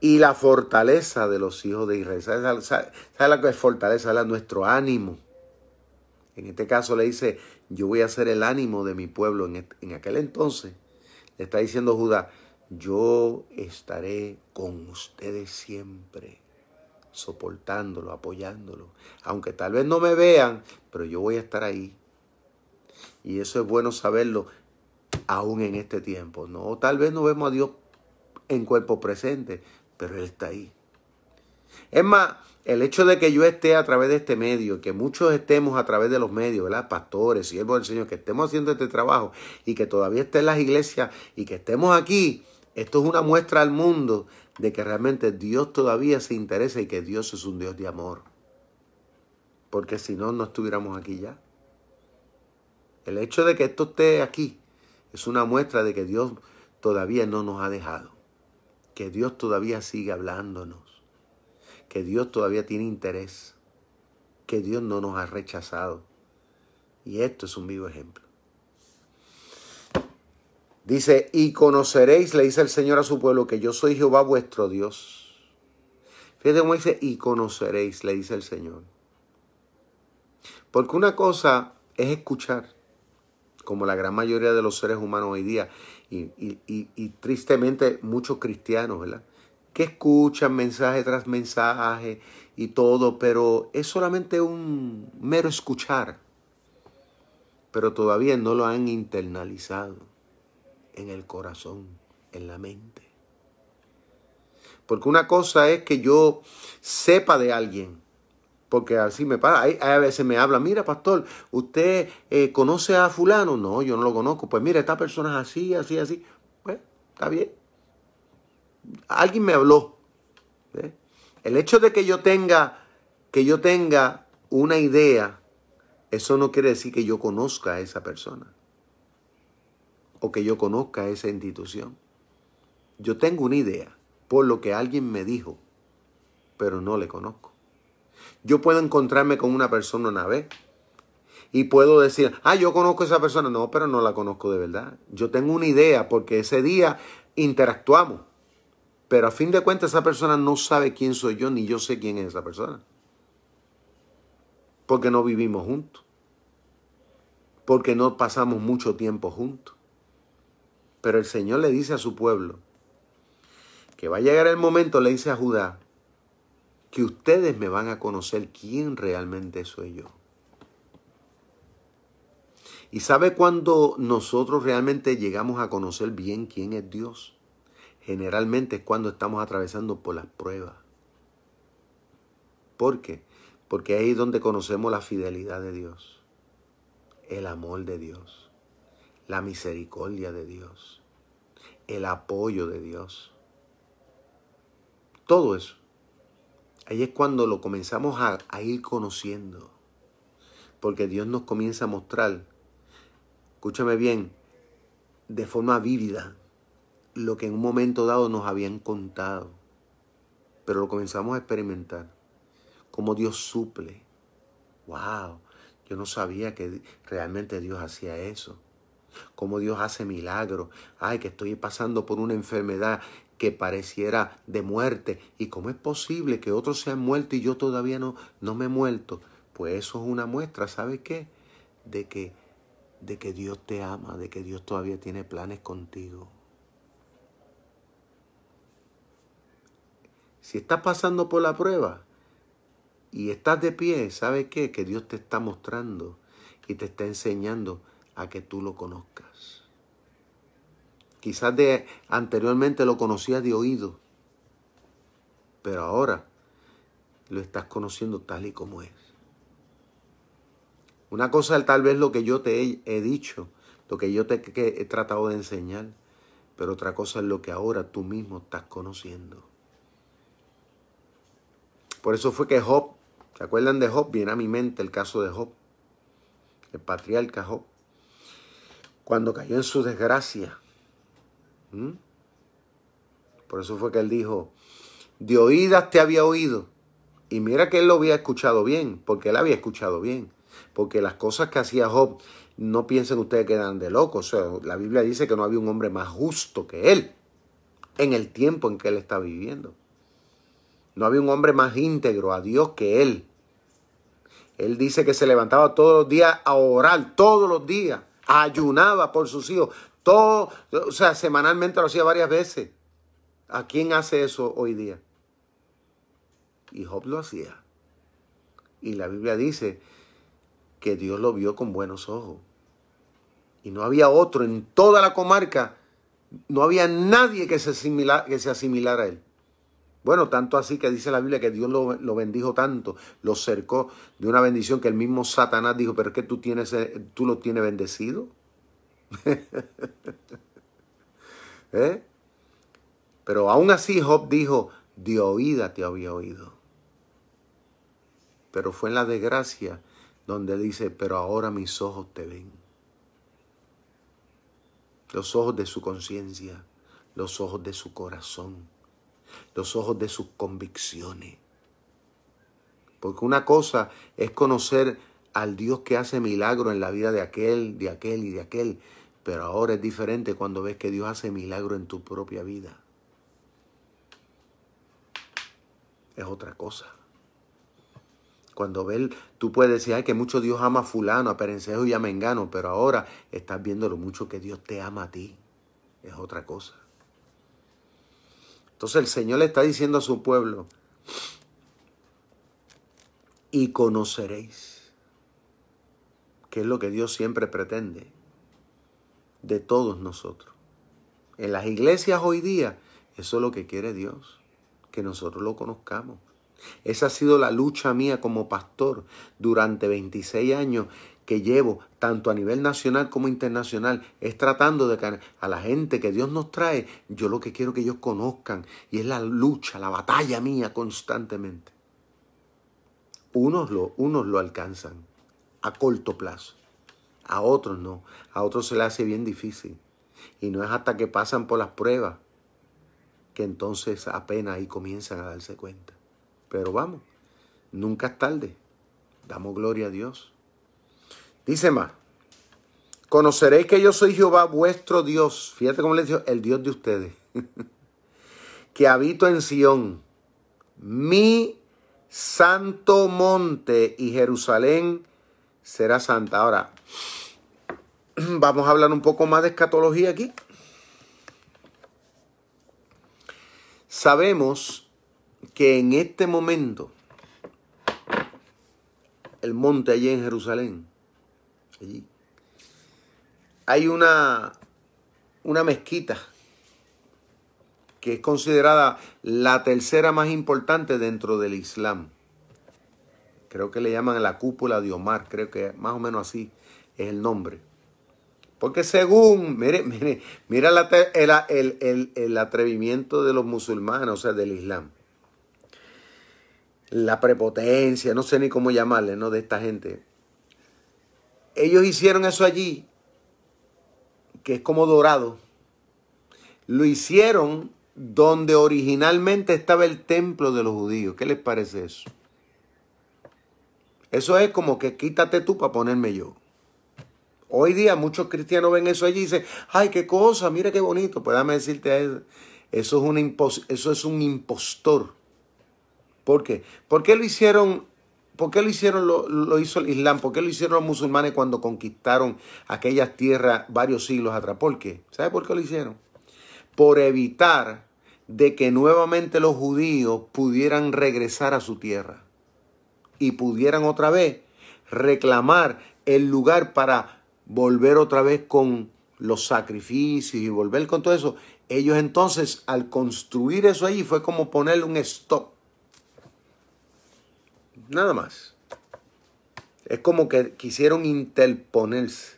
y la fortaleza de los hijos de Israel. ¿Sabe, la que es fortaleza? Es nuestro ánimo. En este caso le dice, yo voy a ser el ánimo de mi pueblo. En, en aquel entonces le está diciendo Judá, yo estaré con ustedes siempre, soportándolo, apoyándolo. Aunque tal vez no me vean, pero yo voy a estar ahí. Y eso es bueno saberlo aún en este tiempo. No, tal vez no vemos a Dios en cuerpo presente, pero Él está ahí. Es más, el hecho de que yo esté a través de este medio, que muchos estemos a través de los medios, ¿verdad? Pastores, siervos del Señor, que estemos haciendo este trabajo y que todavía estén las iglesias y que estemos aquí, esto es una muestra al mundo de que realmente Dios todavía se interesa y que Dios es un Dios de amor. Porque si no, no estuviéramos aquí ya. El hecho de que esto esté aquí es una muestra de que Dios todavía no nos ha dejado que Dios todavía sigue hablándonos, que Dios todavía tiene interés, que Dios no nos ha rechazado. Y esto es un vivo ejemplo. Dice, y conoceréis, le dice el Señor a su pueblo, que yo soy Jehová vuestro Dios. Fíjate cómo dice, y conoceréis, le dice el Señor. Porque una cosa es escuchar, como la gran mayoría de los seres humanos hoy día, y, tristemente muchos cristianos, ¿verdad? Que escuchan mensaje tras mensaje y todo, pero es solamente un mero escuchar. Pero todavía no lo han internalizado en el corazón, en la mente. Porque una cosa es que yo sepa de alguien, porque así me pasa. Hay, a veces me habla, mira, pastor, ¿usted eh, conoce a fulano? No, yo no lo conozco. Pues mira, esta persona es así, así, así. Pues, está bien. Alguien me habló. El hecho de que yo tenga, que yo tenga una idea, eso no quiere decir que yo conozca a esa persona. O que yo conozca a esa institución. Yo tengo una idea por lo que alguien me dijo, pero no le conozco. Yo puedo encontrarme con una persona una vez y puedo decir, ah, yo conozco a esa persona. No, pero no la conozco de verdad. Yo tengo una idea porque ese día interactuamos. Pero a fin de cuentas esa persona no sabe quién soy yo ni yo sé quién es esa persona. Porque no vivimos juntos. Porque no pasamos mucho tiempo juntos. Pero el Señor le dice a su pueblo, que va a llegar el momento, le dice a Judá, que ustedes me van a conocer quién realmente soy yo. ¿Y sabe cuándo nosotros realmente llegamos a conocer bien quién es Dios? Generalmente es cuando estamos atravesando por las pruebas. ¿Por qué? Porque ahí es donde conocemos la fidelidad de Dios, el amor de Dios, la misericordia de Dios, el apoyo de Dios. Todo eso. Ahí es cuando lo comenzamos a, ir conociendo. Porque Dios nos comienza a mostrar escúchame bien, de forma vívida, lo que en un momento dado nos habían contado. Pero lo comenzamos a experimentar. Cómo Dios suple. ¡Wow! Yo no sabía que realmente Dios hacía eso. Cómo Dios hace milagros. Ay, que estoy pasando por una enfermedad que pareciera de muerte. ¿Y cómo es posible que otros se han muerto y yo todavía no, no me he muerto? Pues eso es una muestra, ¿sabe qué? De que de que Dios te ama, de que Dios todavía tiene planes contigo. Si estás pasando por la prueba y estás de pie, ¿sabes qué? Que Dios te está mostrando y te está enseñando a que tú lo conozcas. Quizás de anteriormente lo conocías de oído, pero ahora lo estás conociendo tal y como es. Una cosa tal vez lo que yo te he, dicho, lo que yo te he tratado de enseñar, pero otra cosa es lo que ahora tú mismo estás conociendo. Por eso fue que Job, ¿se acuerdan de Job? Viene a mi mente el caso de Job, el patriarca Job, cuando cayó en su desgracia. Por eso fue que él dijo, de oídas te había oído. Y mira que él lo había escuchado bien, porque él había escuchado bien porque las cosas que hacía Job, no piensen ustedes que eran de locos. la Biblia dice que no había un hombre más justo que él en el tiempo en que él está viviendo. No había un hombre más íntegro a Dios que él. Él dice que se levantaba todos los días a orar, todos los días, ayunaba por sus hijos, o sea, semanalmente lo hacía varias veces. ¿A quién hace eso hoy día? Y Job lo hacía. Y la Biblia dice que Dios lo vio con buenos ojos. Y no había otro en toda la comarca, no había nadie que se, que se asimilara a él. Bueno, tanto así que dice la Biblia que Dios lo, lo, bendijo tanto, lo cercó de una bendición que el mismo Satanás dijo, pero es que tú, tienes, eh, tú lo tienes bendecido. *laughs* ¿Eh? Pero aún así Job dijo, de oída te había oído. Pero fue en la desgracia donde dice, pero ahora mis ojos te ven. Los ojos de su conciencia, los ojos de su corazón, los ojos de sus convicciones. Porque una cosa es conocer al Dios que hace milagro en la vida de aquel, de aquel y de aquel. Pero ahora es diferente cuando ves que Dios hace milagro en tu propia vida. Es otra cosa. Cuando ves, tú puedes decir, ay, que mucho Dios ama a fulano, a Perencejo y a Mengano, pero ahora estás viendo lo mucho que Dios te ama a ti. Es otra cosa. Entonces el Señor le está diciendo a su pueblo, y conoceréis, que es lo que Dios siempre pretende de todos nosotros. En las iglesias hoy día, eso es lo que quiere Dios, que nosotros lo conozcamos. Esa ha sido la lucha mía como pastor durante 26 años que llevo, tanto a nivel nacional como internacional, es tratando de que a la gente que Dios nos trae, yo lo que quiero que ellos conozcan, y es la lucha, la batalla mía constantemente. Unos lo, unos lo alcanzan a corto plazo, a otros no, a otros se les hace bien difícil. Y no es hasta que pasan por las pruebas que entonces apenas ahí comienzan a darse cuenta. Pero vamos, nunca es tarde. Damos gloria a Dios. Dice más, conoceréis que yo soy Jehová vuestro Dios. Fíjate cómo le digo, el Dios de ustedes. *laughs* que habito en Sión, mi santo monte y Jerusalén será santa. Ahora, *clears throat* vamos a hablar un poco más de escatología aquí. Sabemos que en este momento el monte allí en Jerusalén, allí, hay una, una mezquita que es considerada la tercera más importante dentro del Islam. Creo que le llaman la cúpula de Omar, creo que más o menos así es el nombre. Porque según, mire, mire, mira el, el, atrevimiento de los musulmanes, o sea, del Islam. La prepotencia, no sé ni cómo llamarle, ¿no? De esta gente. Ellos hicieron eso allí, que es como dorado. Lo hicieron donde originalmente estaba el templo de los judíos. ¿Qué les parece eso? Eso es como que quítate tú para ponerme yo. Hoy día muchos cristianos ven eso allí y dicen, ay, qué cosa, mira qué bonito. Pues decirte eso. Eso es, un eso es un impostor. ¿Por qué? ¿Por qué lo hicieron? ¿Por qué lo hicieron, lo, lo hizo el Islam? ¿Por qué lo hicieron los musulmanes cuando conquistaron aquellas tierras varios siglos atrás? ¿Por qué? ¿Sabe por qué lo hicieron? Por evitar de que nuevamente los judíos pudieran regresar a su tierra y pudieran otra vez reclamar el lugar para volver otra vez con los sacrificios y volver con todo eso. Ellos entonces al construir eso ahí fue como ponerle un stop. Nada más. Es como que quisieron interponerse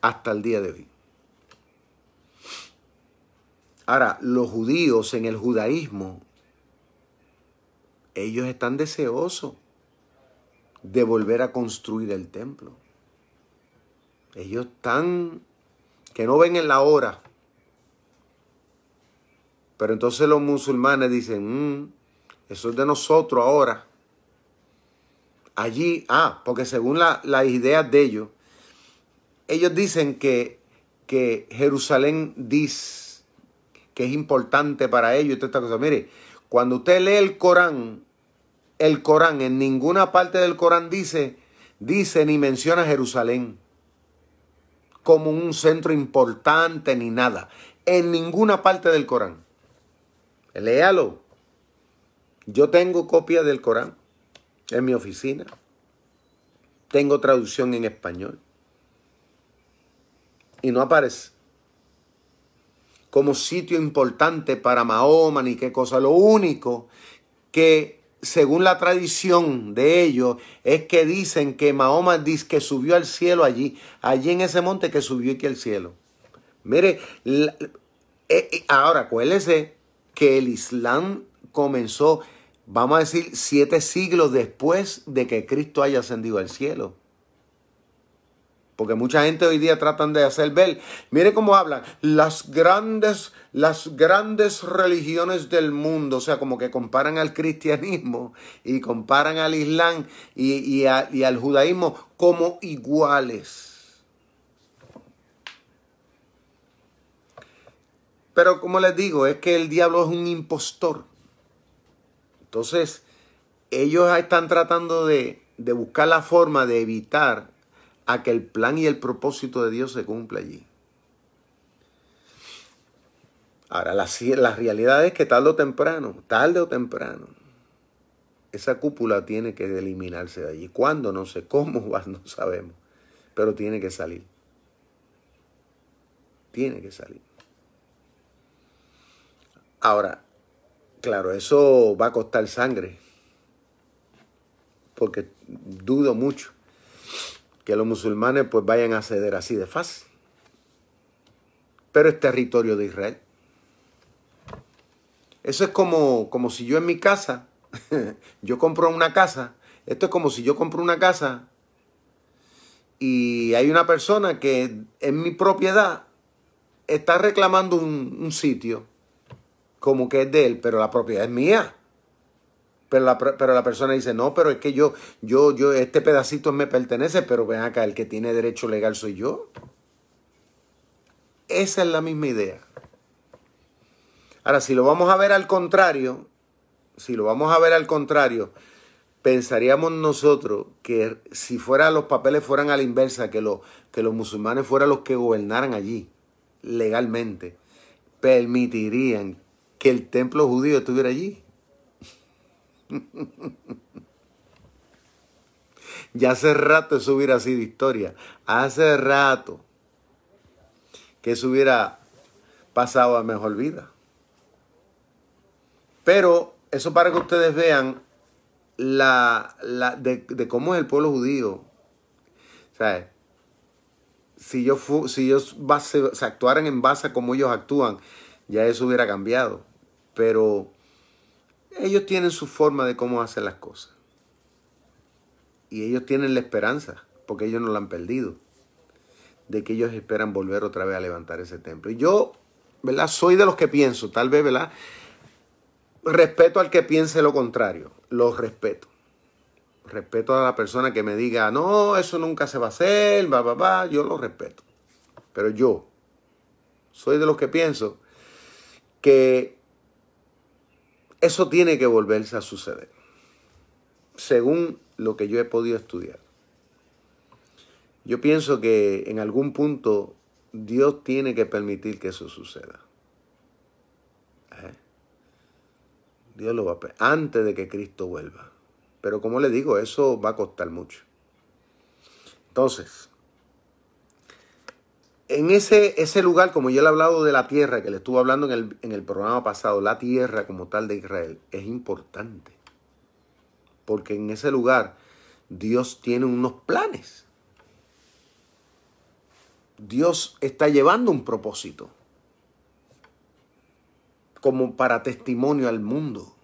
hasta el día de hoy. Ahora, los judíos en el judaísmo, ellos están deseosos de volver a construir el templo. Ellos están que no ven en la hora. Pero entonces los musulmanes dicen, mm, eso es de nosotros ahora. Allí, ah, porque según las la ideas de ellos, ellos dicen que, que Jerusalén dice que es importante para ellos y esta cosa. Mire, cuando usted lee el Corán, el Corán, en ninguna parte del Corán dice, dice ni menciona Jerusalén como un centro importante ni nada. En ninguna parte del Corán. Léalo. Yo tengo copia del Corán en mi oficina. Tengo traducción en español. Y no aparece como sitio importante para Mahoma ni qué cosa. Lo único que, según la tradición de ellos, es que dicen que Mahoma dice que subió al cielo allí, allí en ese monte que subió aquí al cielo. Mire, eh, eh, ahora acuérdese que el Islam comenzó, vamos a decir, siete siglos después de que Cristo haya ascendido al cielo. Porque mucha gente hoy día tratan de hacer ver, mire cómo hablan, las grandes, las grandes religiones del mundo, o sea, como que comparan al cristianismo y comparan al islam y, y al judaísmo como iguales. Pero como les digo, es que el diablo es un impostor. Entonces, ellos están tratando de, de buscar la forma de evitar a que el plan y el propósito de Dios se cumpla allí. Ahora, la, la realidad es que tarde o temprano, tarde o temprano, esa cúpula tiene que eliminarse de allí. ¿Cuándo? No sé. ¿Cómo? *laughs* No sabemos. Pero tiene que salir. Tiene que salir. Ahora, claro, eso va a costar sangre. Porque dudo mucho que los musulmanes pues vayan a ceder así de fácil. Pero es territorio de Israel. Eso es como, como si yo en mi casa, *laughs* yo compro una casa, esto es como si yo compro una casa y hay una persona que en mi propiedad está reclamando un, un sitio como que es de él, pero la propiedad es mía. Pero la, pero la persona dice, no, pero es que yo, yo, yo, este pedacito me pertenece, pero ven acá, el que tiene derecho legal soy yo. Esa es la misma idea. Ahora, si lo vamos a ver al contrario, si lo vamos a ver al contrario, pensaríamos nosotros que si fuera los papeles fueran a la inversa, que, que los musulmanes fueran los que gobernaran allí legalmente, permitirían que el templo judío estuviera allí. *laughs* ya hace rato eso hubiera sido historia. Hace rato que eso hubiera pasado a mejor vida. Pero eso para que ustedes vean la, la de, cómo es el pueblo judío. ¿Sabes? Si yo si ellos se actuaran en base a cómo ellos actúan, ya eso hubiera cambiado. Pero ellos tienen su forma de cómo hacer las cosas. Y ellos tienen la esperanza, porque ellos no la han perdido, de que ellos esperan volver otra vez a levantar ese templo. Y yo, ¿verdad? Soy de los que pienso, tal vez, ¿verdad? Respeto al que piense lo contrario, lo respeto. Respeto a la persona que me diga, no, eso nunca se va a hacer, va, va, va, yo lo respeto. Pero yo soy de los que pienso que eso tiene que volverse a suceder, según lo que yo he podido estudiar. Yo pienso que en algún punto Dios tiene que permitir que eso suceda. Dios lo va a antes de que Cristo vuelva. Pero como le digo, eso va a costar mucho. Entonces, en ese, ese lugar, como yo le he hablado de la tierra, que le estuve hablando en el, en el programa pasado, la tierra como tal de Israel, es importante. Porque en ese lugar Dios tiene unos planes. Dios está llevando un propósito como para testimonio al mundo.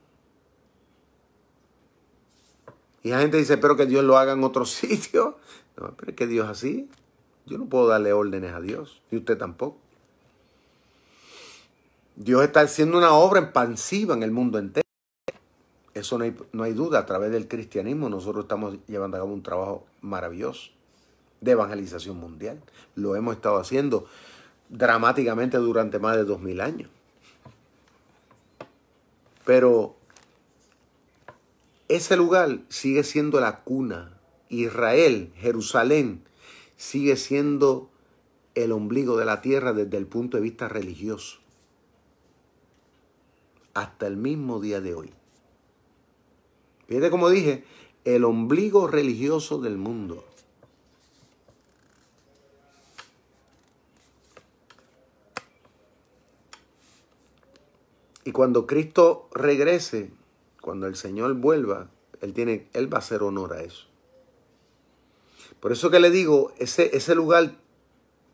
Y la gente dice, pero que Dios lo haga en otro *laughs* sitio. No, pero es que Dios así. Yo no puedo darle órdenes a Dios, y usted tampoco. Dios está haciendo una obra expansiva en el mundo entero. Eso no hay, no hay duda. A través del cristianismo nosotros estamos llevando a cabo un trabajo maravilloso de evangelización mundial. Lo hemos estado haciendo dramáticamente durante más de dos mil años. Pero ese lugar sigue siendo la cuna. Israel, Jerusalén, sigue siendo el ombligo de la tierra desde el punto de vista religioso. Hasta el mismo día de hoy. Fíjate como dije, el ombligo religioso del mundo. Y cuando Cristo regrese, cuando el Señor vuelva, Él, tiene, él va a hacer honor a eso. Por eso que le digo, ese, ese lugar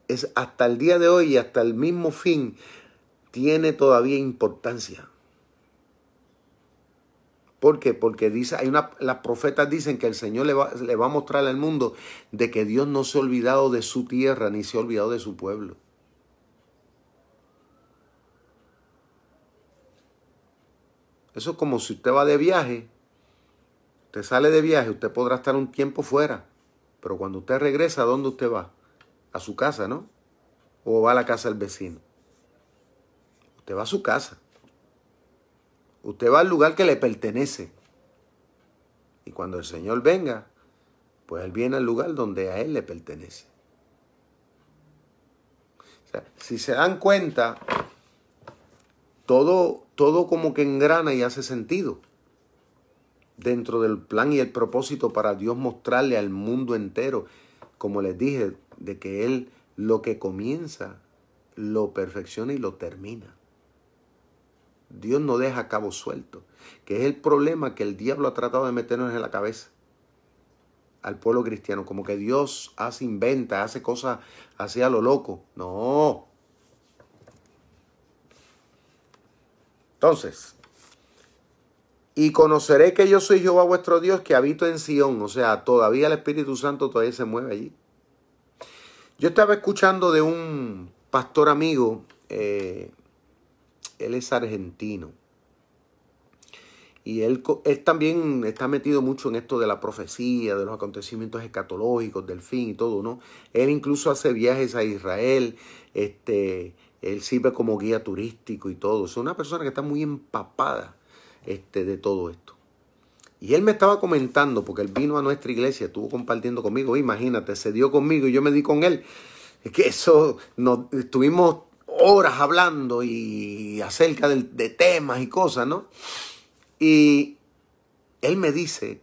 es hasta el día de hoy y hasta el mismo fin tiene todavía importancia. ¿Por qué? Porque dice, hay una, las profetas dicen que el Señor le va, le va a mostrar al mundo de que Dios no se ha olvidado de su tierra ni se ha olvidado de su pueblo. Eso es como si usted va de viaje, usted sale de viaje, usted podrá estar un tiempo fuera, pero cuando usted regresa, ¿a dónde usted va? A su casa, ¿no? O va a la casa del vecino. Usted va a su casa. Usted va al lugar que le pertenece. Y cuando el Señor venga, pues Él viene al lugar donde a Él le pertenece. O sea, si se dan cuenta, todo, todo como que engrana y hace sentido dentro del plan y el propósito para Dios mostrarle al mundo entero, como les dije, de que Él lo que comienza, lo perfecciona y lo termina. Dios no deja cabo suelto, que es el problema que el diablo ha tratado de meternos en la cabeza al pueblo cristiano, como que Dios hace inventa, hace cosas así a lo loco. No, Entonces, y conoceré que yo soy Jehová vuestro Dios que habito en Sión. O sea, todavía el Espíritu Santo todavía se mueve allí. Yo estaba escuchando de un pastor amigo, eh, él es argentino. Y él, él, también está metido mucho en esto de la profecía, de los acontecimientos escatológicos, del fin y todo, ¿no? Él incluso hace viajes a Israel, este, él sirve como guía turístico y todo. Es una persona que está muy empapada este, de todo esto. Y él me estaba comentando, porque él vino a nuestra iglesia, estuvo compartiendo conmigo, imagínate, se dio conmigo y yo me di con él. Es que eso, nos, estuvimos horas hablando y acerca de, de temas y cosas, ¿no? Y él me dice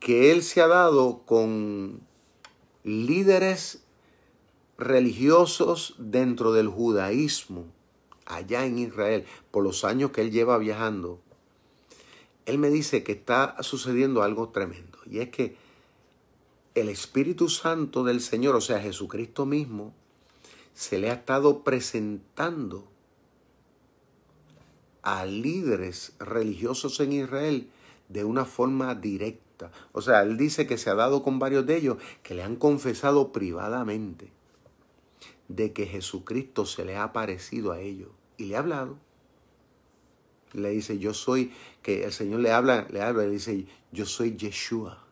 que él se ha dado con líderes religiosos dentro del judaísmo, allá en Israel, por los años que él lleva viajando, él me dice que está sucediendo algo tremendo. Y es que el Espíritu Santo del Señor, o sea, Jesucristo mismo, se le ha estado presentando a líderes religiosos en Israel de una forma directa. O sea, él dice que se ha dado con varios de ellos que le han confesado privadamente de que Jesucristo se le ha aparecido a ellos y le ha hablado. Le dice, yo soy, que el Señor le habla, le habla, le dice, yo soy Yeshua.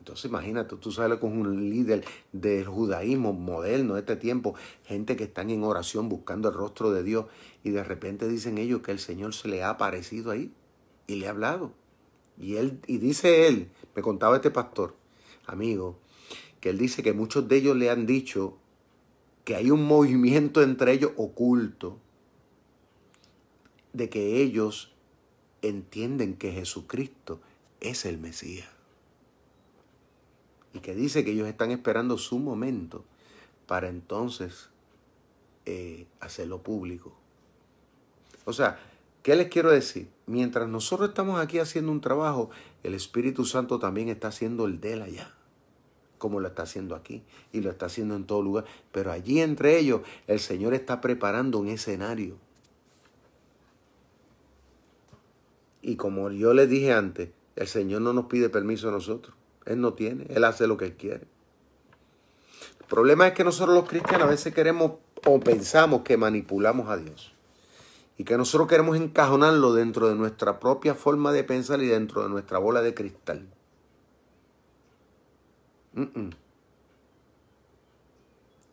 Entonces imagínate, tú sales con un líder del judaísmo moderno de este tiempo, gente que están en oración buscando el rostro de Dios y de repente dicen ellos que el Señor se le ha aparecido ahí y le ha hablado. Y él y dice él, me contaba este pastor, amigo, que él dice que muchos de ellos le han dicho que hay un movimiento entre ellos oculto, de que ellos entienden que Jesucristo es el Mesías. Y que dice que ellos están esperando su momento para entonces eh, hacerlo público. O sea, ¿qué les quiero decir? Mientras nosotros estamos aquí haciendo un trabajo, el Espíritu Santo también está haciendo el de él allá como lo está haciendo aquí y lo está haciendo en todo lugar. Pero allí entre ellos el Señor está preparando un escenario. Y como yo les dije antes, el Señor no nos pide permiso a nosotros. Él no tiene, Él hace lo que Él quiere. El problema es que nosotros los cristianos a veces queremos o pensamos que manipulamos a Dios. Y que nosotros queremos encajonarlo dentro de nuestra propia forma de pensar y dentro de nuestra bola de cristal.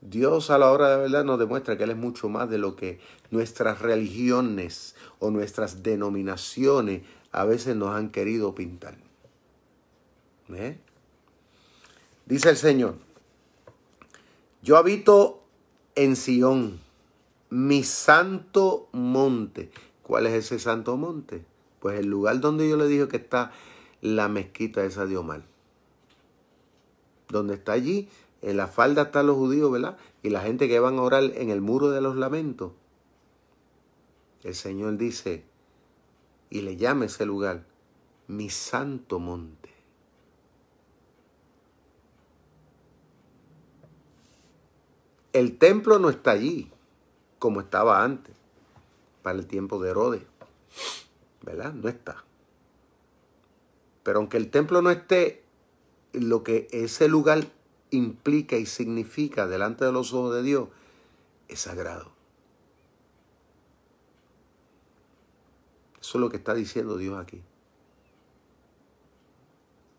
Dios a la hora de la verdad nos demuestra que Él es mucho más de lo que nuestras religiones o nuestras denominaciones a veces nos han querido pintar. Dice el Señor, yo habito en Sión, mi santo monte. ¿Cuál es ese santo monte? Pues el lugar donde yo le dije que está la mezquita esa de Omar donde está allí, en la falda están los judíos, ¿verdad? Y la gente que van a orar en el muro de los lamentos. El Señor dice, y le llama ese lugar, mi santo monte. El templo no está allí como estaba antes, para el tiempo de Herodes, ¿verdad? No está. Pero aunque el templo no esté lo que ese lugar implica y significa delante de los ojos de Dios es sagrado. Eso es lo que está diciendo Dios aquí.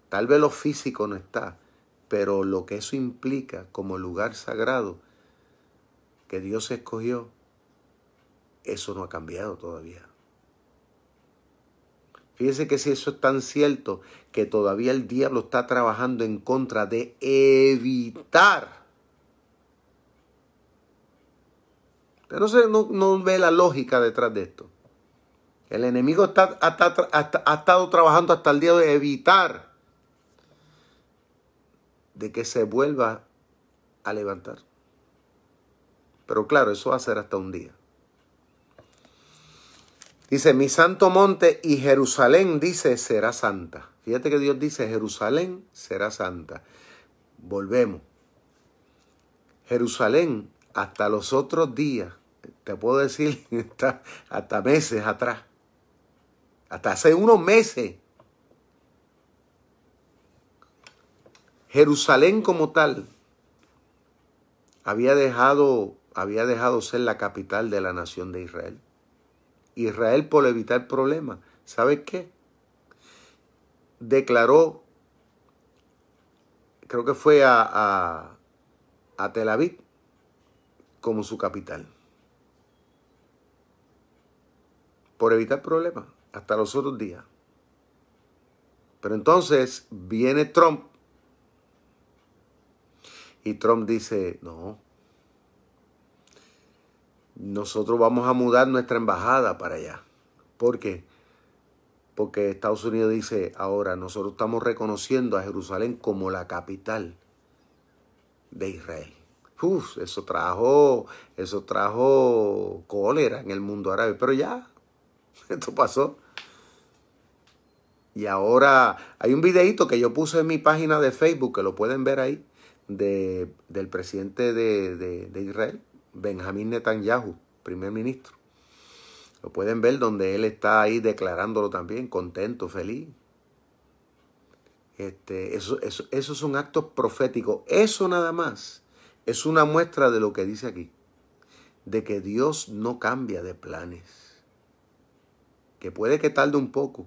Tal vez lo físico no está, pero lo que eso implica como lugar sagrado que Dios escogió, eso no ha cambiado todavía. Fíjense que si eso es tan cierto, que todavía el diablo está trabajando en contra de evitar. Usted no, no, ve la lógica detrás de esto. El enemigo está, ha estado trabajando hasta el día de evitar de que se vuelva a levantar. Pero claro, eso va a ser hasta un día. Dice, mi santo monte y Jerusalén, dice, será santa. Fíjate que Dios dice, Jerusalén será santa. Volvemos. Jerusalén, hasta los otros días, te puedo decir, *laughs* hasta, meses atrás, hasta hace unos meses, Jerusalén como tal había dejado, había dejado ser la capital de la nación de Israel. Israel por evitar problemas. ¿Sabe qué? Declaró, creo que fue a, Tel Aviv como su capital. Por evitar problemas, hasta los otros días. Pero entonces viene Trump y Trump dice, no, nosotros vamos a mudar nuestra embajada para allá. ¿Por qué? Porque Estados Unidos dice ahora, nosotros estamos reconociendo a Jerusalén como la capital de Israel. Uf, eso trajo, eso trajo cólera en el mundo árabe, pero ya, *laughs* esto pasó. Y ahora hay un videito que yo puse en mi página de Facebook, que lo pueden ver ahí, de, del presidente de, de Israel, Benjamín Netanyahu, primer ministro. Lo pueden ver donde él está ahí declarándolo también, contento, feliz. Este, eso, eso, eso es un acto profético. Eso nada más es una muestra de lo que dice aquí. De que Dios no cambia de planes. Que puede que tarde un poco,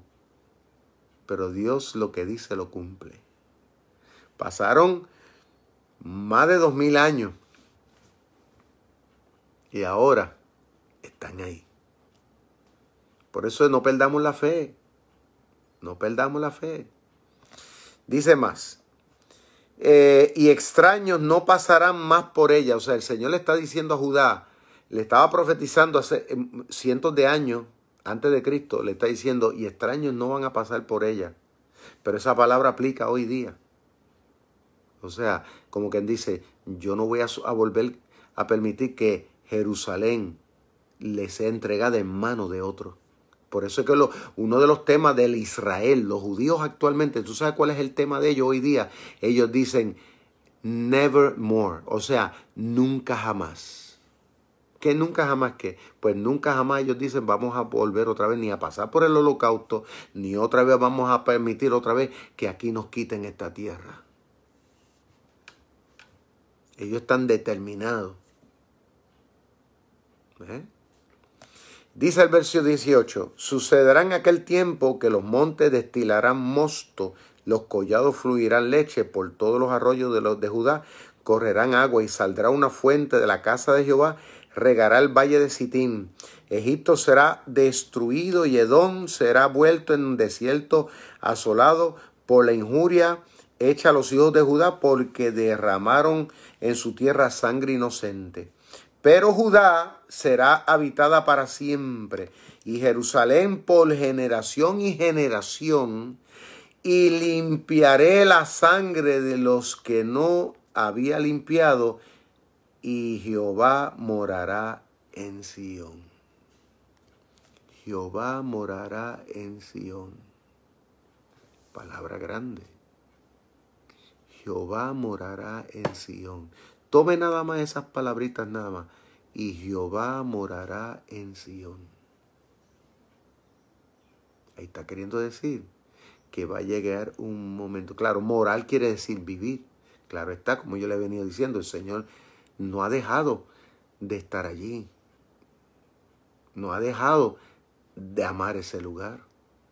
pero Dios lo que dice lo cumple. Pasaron más de dos mil años y ahora están ahí. Por eso no perdamos la fe. No perdamos la fe. Dice más. Eh, y extraños no pasarán más por ella. O sea, el Señor le está diciendo a Judá, le estaba profetizando hace em, cientos de años antes de Cristo, le está diciendo, y extraños no van a pasar por ella. Pero esa palabra aplica hoy día. O sea, como quien dice, yo no voy a, a volver a permitir que Jerusalén le sea entregada en manos de otros. Por eso es que uno de los temas del Israel, los judíos actualmente, ¿tú sabes cuál es el tema de ellos hoy día? Ellos dicen, never more, o sea, nunca jamás. ¿Qué nunca jamás qué? Pues nunca jamás ellos dicen vamos a volver otra vez ni a pasar por el holocausto, ni otra vez vamos a permitir otra vez que aquí nos quiten esta tierra. Ellos están determinados. Dice el verso 18, sucederá en aquel tiempo que los montes destilarán mosto, los collados fluirán leche por todos los arroyos de los de Judá, correrán agua y saldrá una fuente de la casa de Jehová, regará el valle de Sitín. Egipto será destruido y Edom será vuelto en un desierto asolado por la injuria hecha a los hijos de Judá porque derramaron en su tierra sangre inocente. Pero Judá será habitada para siempre y Jerusalén por generación y generación y limpiaré la sangre de los que no había limpiado y Jehová morará en Sión. Jehová morará en Sión. Palabra grande. Jehová morará en Sión. Tome nada más esas palabritas nada más. Y Jehová morará en Sión. Ahí está queriendo decir que va a llegar un momento. Claro, moral quiere decir vivir. Claro está, como yo le he venido diciendo, el Señor no ha dejado de estar allí. No ha dejado de amar ese lugar.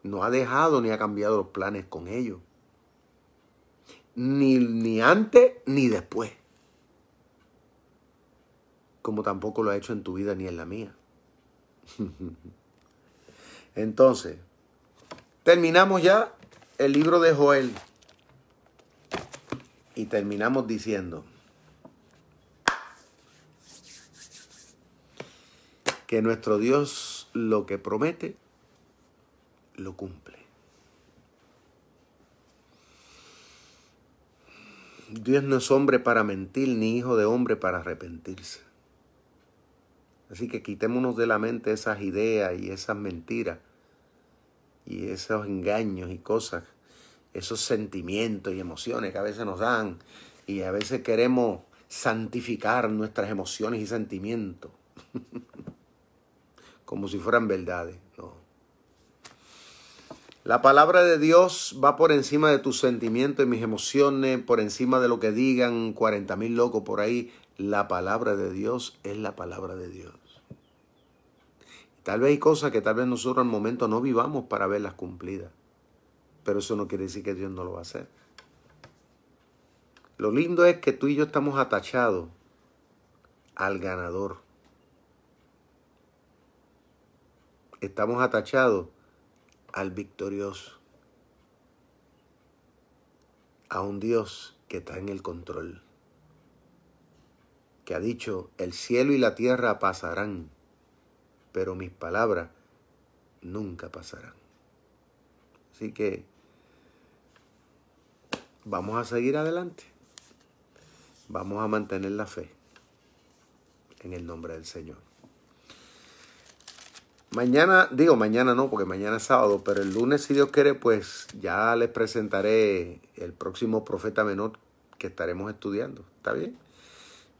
No ha dejado ni ha cambiado los planes con ellos. Ni, ni antes ni después como tampoco lo ha hecho en tu vida ni en la mía. *laughs* Entonces, terminamos ya el libro de Joel y terminamos diciendo que nuestro Dios lo que promete, lo cumple. Dios no es hombre para mentir, ni hijo de hombre para arrepentirse. Así que quitémonos de la mente esas ideas y esas mentiras y esos engaños y cosas, esos sentimientos y emociones que a veces nos dan y a veces queremos santificar nuestras emociones y sentimientos *laughs* como si fueran verdades. No. La palabra de Dios va por encima de tus sentimientos y mis emociones, por encima de lo que digan 40 mil locos por ahí. La palabra de Dios es la palabra de Dios. Tal vez hay cosas que tal vez nosotros al momento no vivamos para verlas cumplidas. Pero eso no quiere decir que Dios no lo va a hacer. Lo lindo es que tú y yo estamos atachados al ganador. Estamos atachados al victorioso. A un Dios que está en el control que ha dicho, el cielo y la tierra pasarán, pero mis palabras nunca pasarán. Así que vamos a seguir adelante. Vamos a mantener la fe en el nombre del Señor. Mañana, digo mañana no, porque mañana es sábado, pero el lunes, si Dios quiere, pues ya les presentaré el próximo profeta menor que estaremos estudiando. ¿Está bien?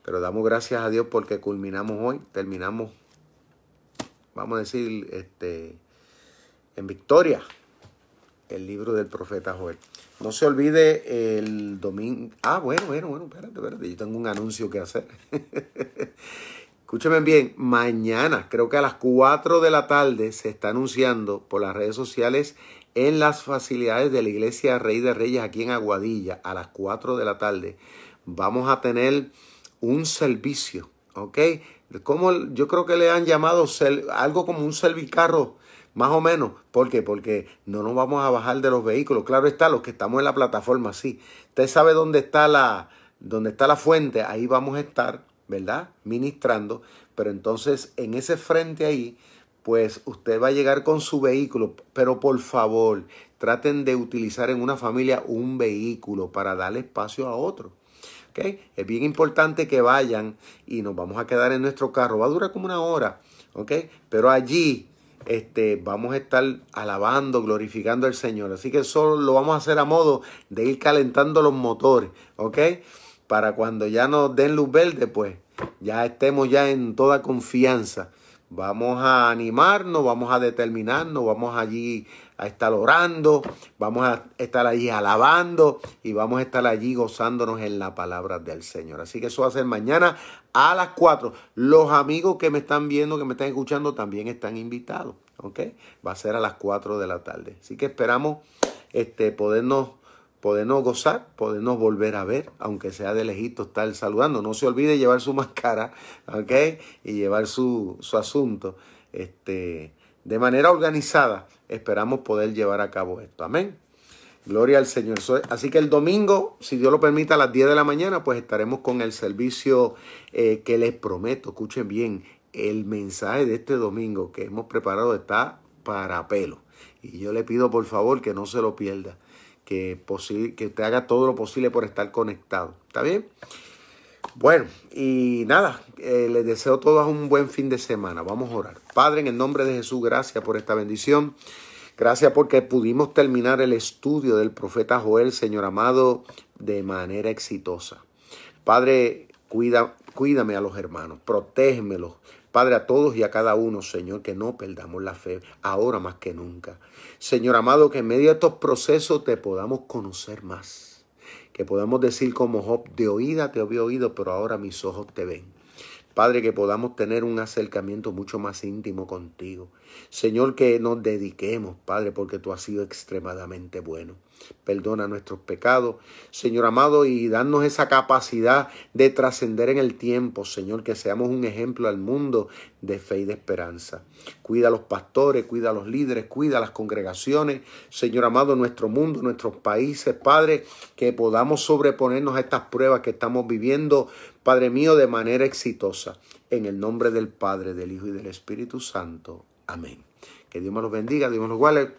Pero damos gracias a Dios porque culminamos hoy, terminamos, vamos a decir, este, en victoria, el libro del profeta Joel. No se olvide el domingo. Ah, bueno, bueno, bueno, espérate, espérate. Yo tengo un anuncio que hacer. *laughs* Escúcheme bien, mañana, creo que a las 4 de la tarde, se está anunciando por las redes sociales en las facilidades de la Iglesia Rey de Reyes aquí en Aguadilla, a las 4 de la tarde. Vamos a tener un servicio, ¿ok? Como yo creo que le han llamado algo como un servicarro, más o menos. ¿Por qué? Porque no nos vamos a bajar de los vehículos. Claro está, los que estamos en la plataforma, sí. Usted sabe dónde está la, dónde está la fuente, ahí vamos a estar ¿verdad? Ministrando, pero entonces en ese frente ahí, pues usted va a llegar con su vehículo, pero por favor, traten de utilizar en una familia un vehículo para darle espacio a otro. ¿Okay? Es bien importante que vayan y nos vamos a quedar en nuestro carro. Va a durar como una hora, ¿ok? Pero allí este, vamos a estar alabando, glorificando al Señor. Así que solo lo vamos a hacer a modo de ir calentando los motores, ¿ok? para cuando ya nos den luz verde, pues ya estemos ya en toda confianza. Vamos a animarnos, vamos a determinarnos, vamos allí a estar orando, vamos a estar allí alabando y vamos a estar allí gozándonos en la palabra del Señor. Así que eso va a ser mañana a las 4. Los amigos que me están viendo, que me están escuchando, también están invitados. ¿Ok? Va a ser a las 4 de la tarde. Así que esperamos este, podernos podernos gozar, podernos volver a ver, aunque sea de lejito estar saludando. No se olvide llevar su *laughs* máscara, ¿ok? Y llevar su, su asunto. Este, de manera organizada, esperamos poder llevar a cabo esto. Amén. Gloria al Señor. Así que el domingo, si Dios lo permite, a las 10 de la mañana, pues estaremos con el servicio eh, que les prometo. Escuchen bien, el mensaje de este domingo que hemos preparado está para pelo. Y yo le pido por favor que no se lo pierda que, que usted haga todo lo posible por estar conectado. ¿Está bien? Bueno, y nada, eh, les deseo a todos un buen fin de semana. Vamos a orar. Padre, en el nombre de Jesús, gracias por esta bendición. Gracias porque pudimos terminar el estudio del profeta Joel, Señor amado, de manera exitosa. Padre, cuida, cuídame a los hermanos, protégemelos, Padre, a todos y a cada uno, Señor, que no perdamos la fe, ahora más que nunca. Señor amado, que en medio de estos procesos te podamos conocer más. Que podamos decir como Job, de oída te había oído, pero ahora mis ojos te ven. Padre, que podamos tener un acercamiento mucho más íntimo contigo. Señor, que nos dediquemos, Padre, porque tú has sido extremadamente bueno perdona nuestros pecados, Señor amado, y darnos esa capacidad de trascender en el tiempo, Señor, que seamos un ejemplo al mundo de fe y de esperanza. Cuida a los pastores, cuida a los líderes, cuida a las congregaciones, Señor amado, nuestro mundo, nuestros países, Padre, que podamos sobreponernos a estas pruebas que estamos viviendo, Padre mío, de manera exitosa. En el nombre del Padre, del Hijo y del Espíritu Santo. Amén. Que Dios me los bendiga, Dios me los guarde.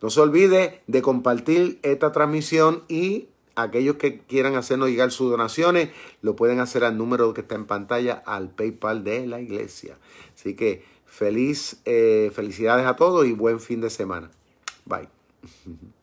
No se olvide de compartir esta transmisión y aquellos que quieran hacernos llegar sus donaciones lo pueden hacer al número que está en pantalla, al PayPal de la iglesia. Así que feliz, eh, felicidades a todos y buen fin de semana. Bye. *laughs*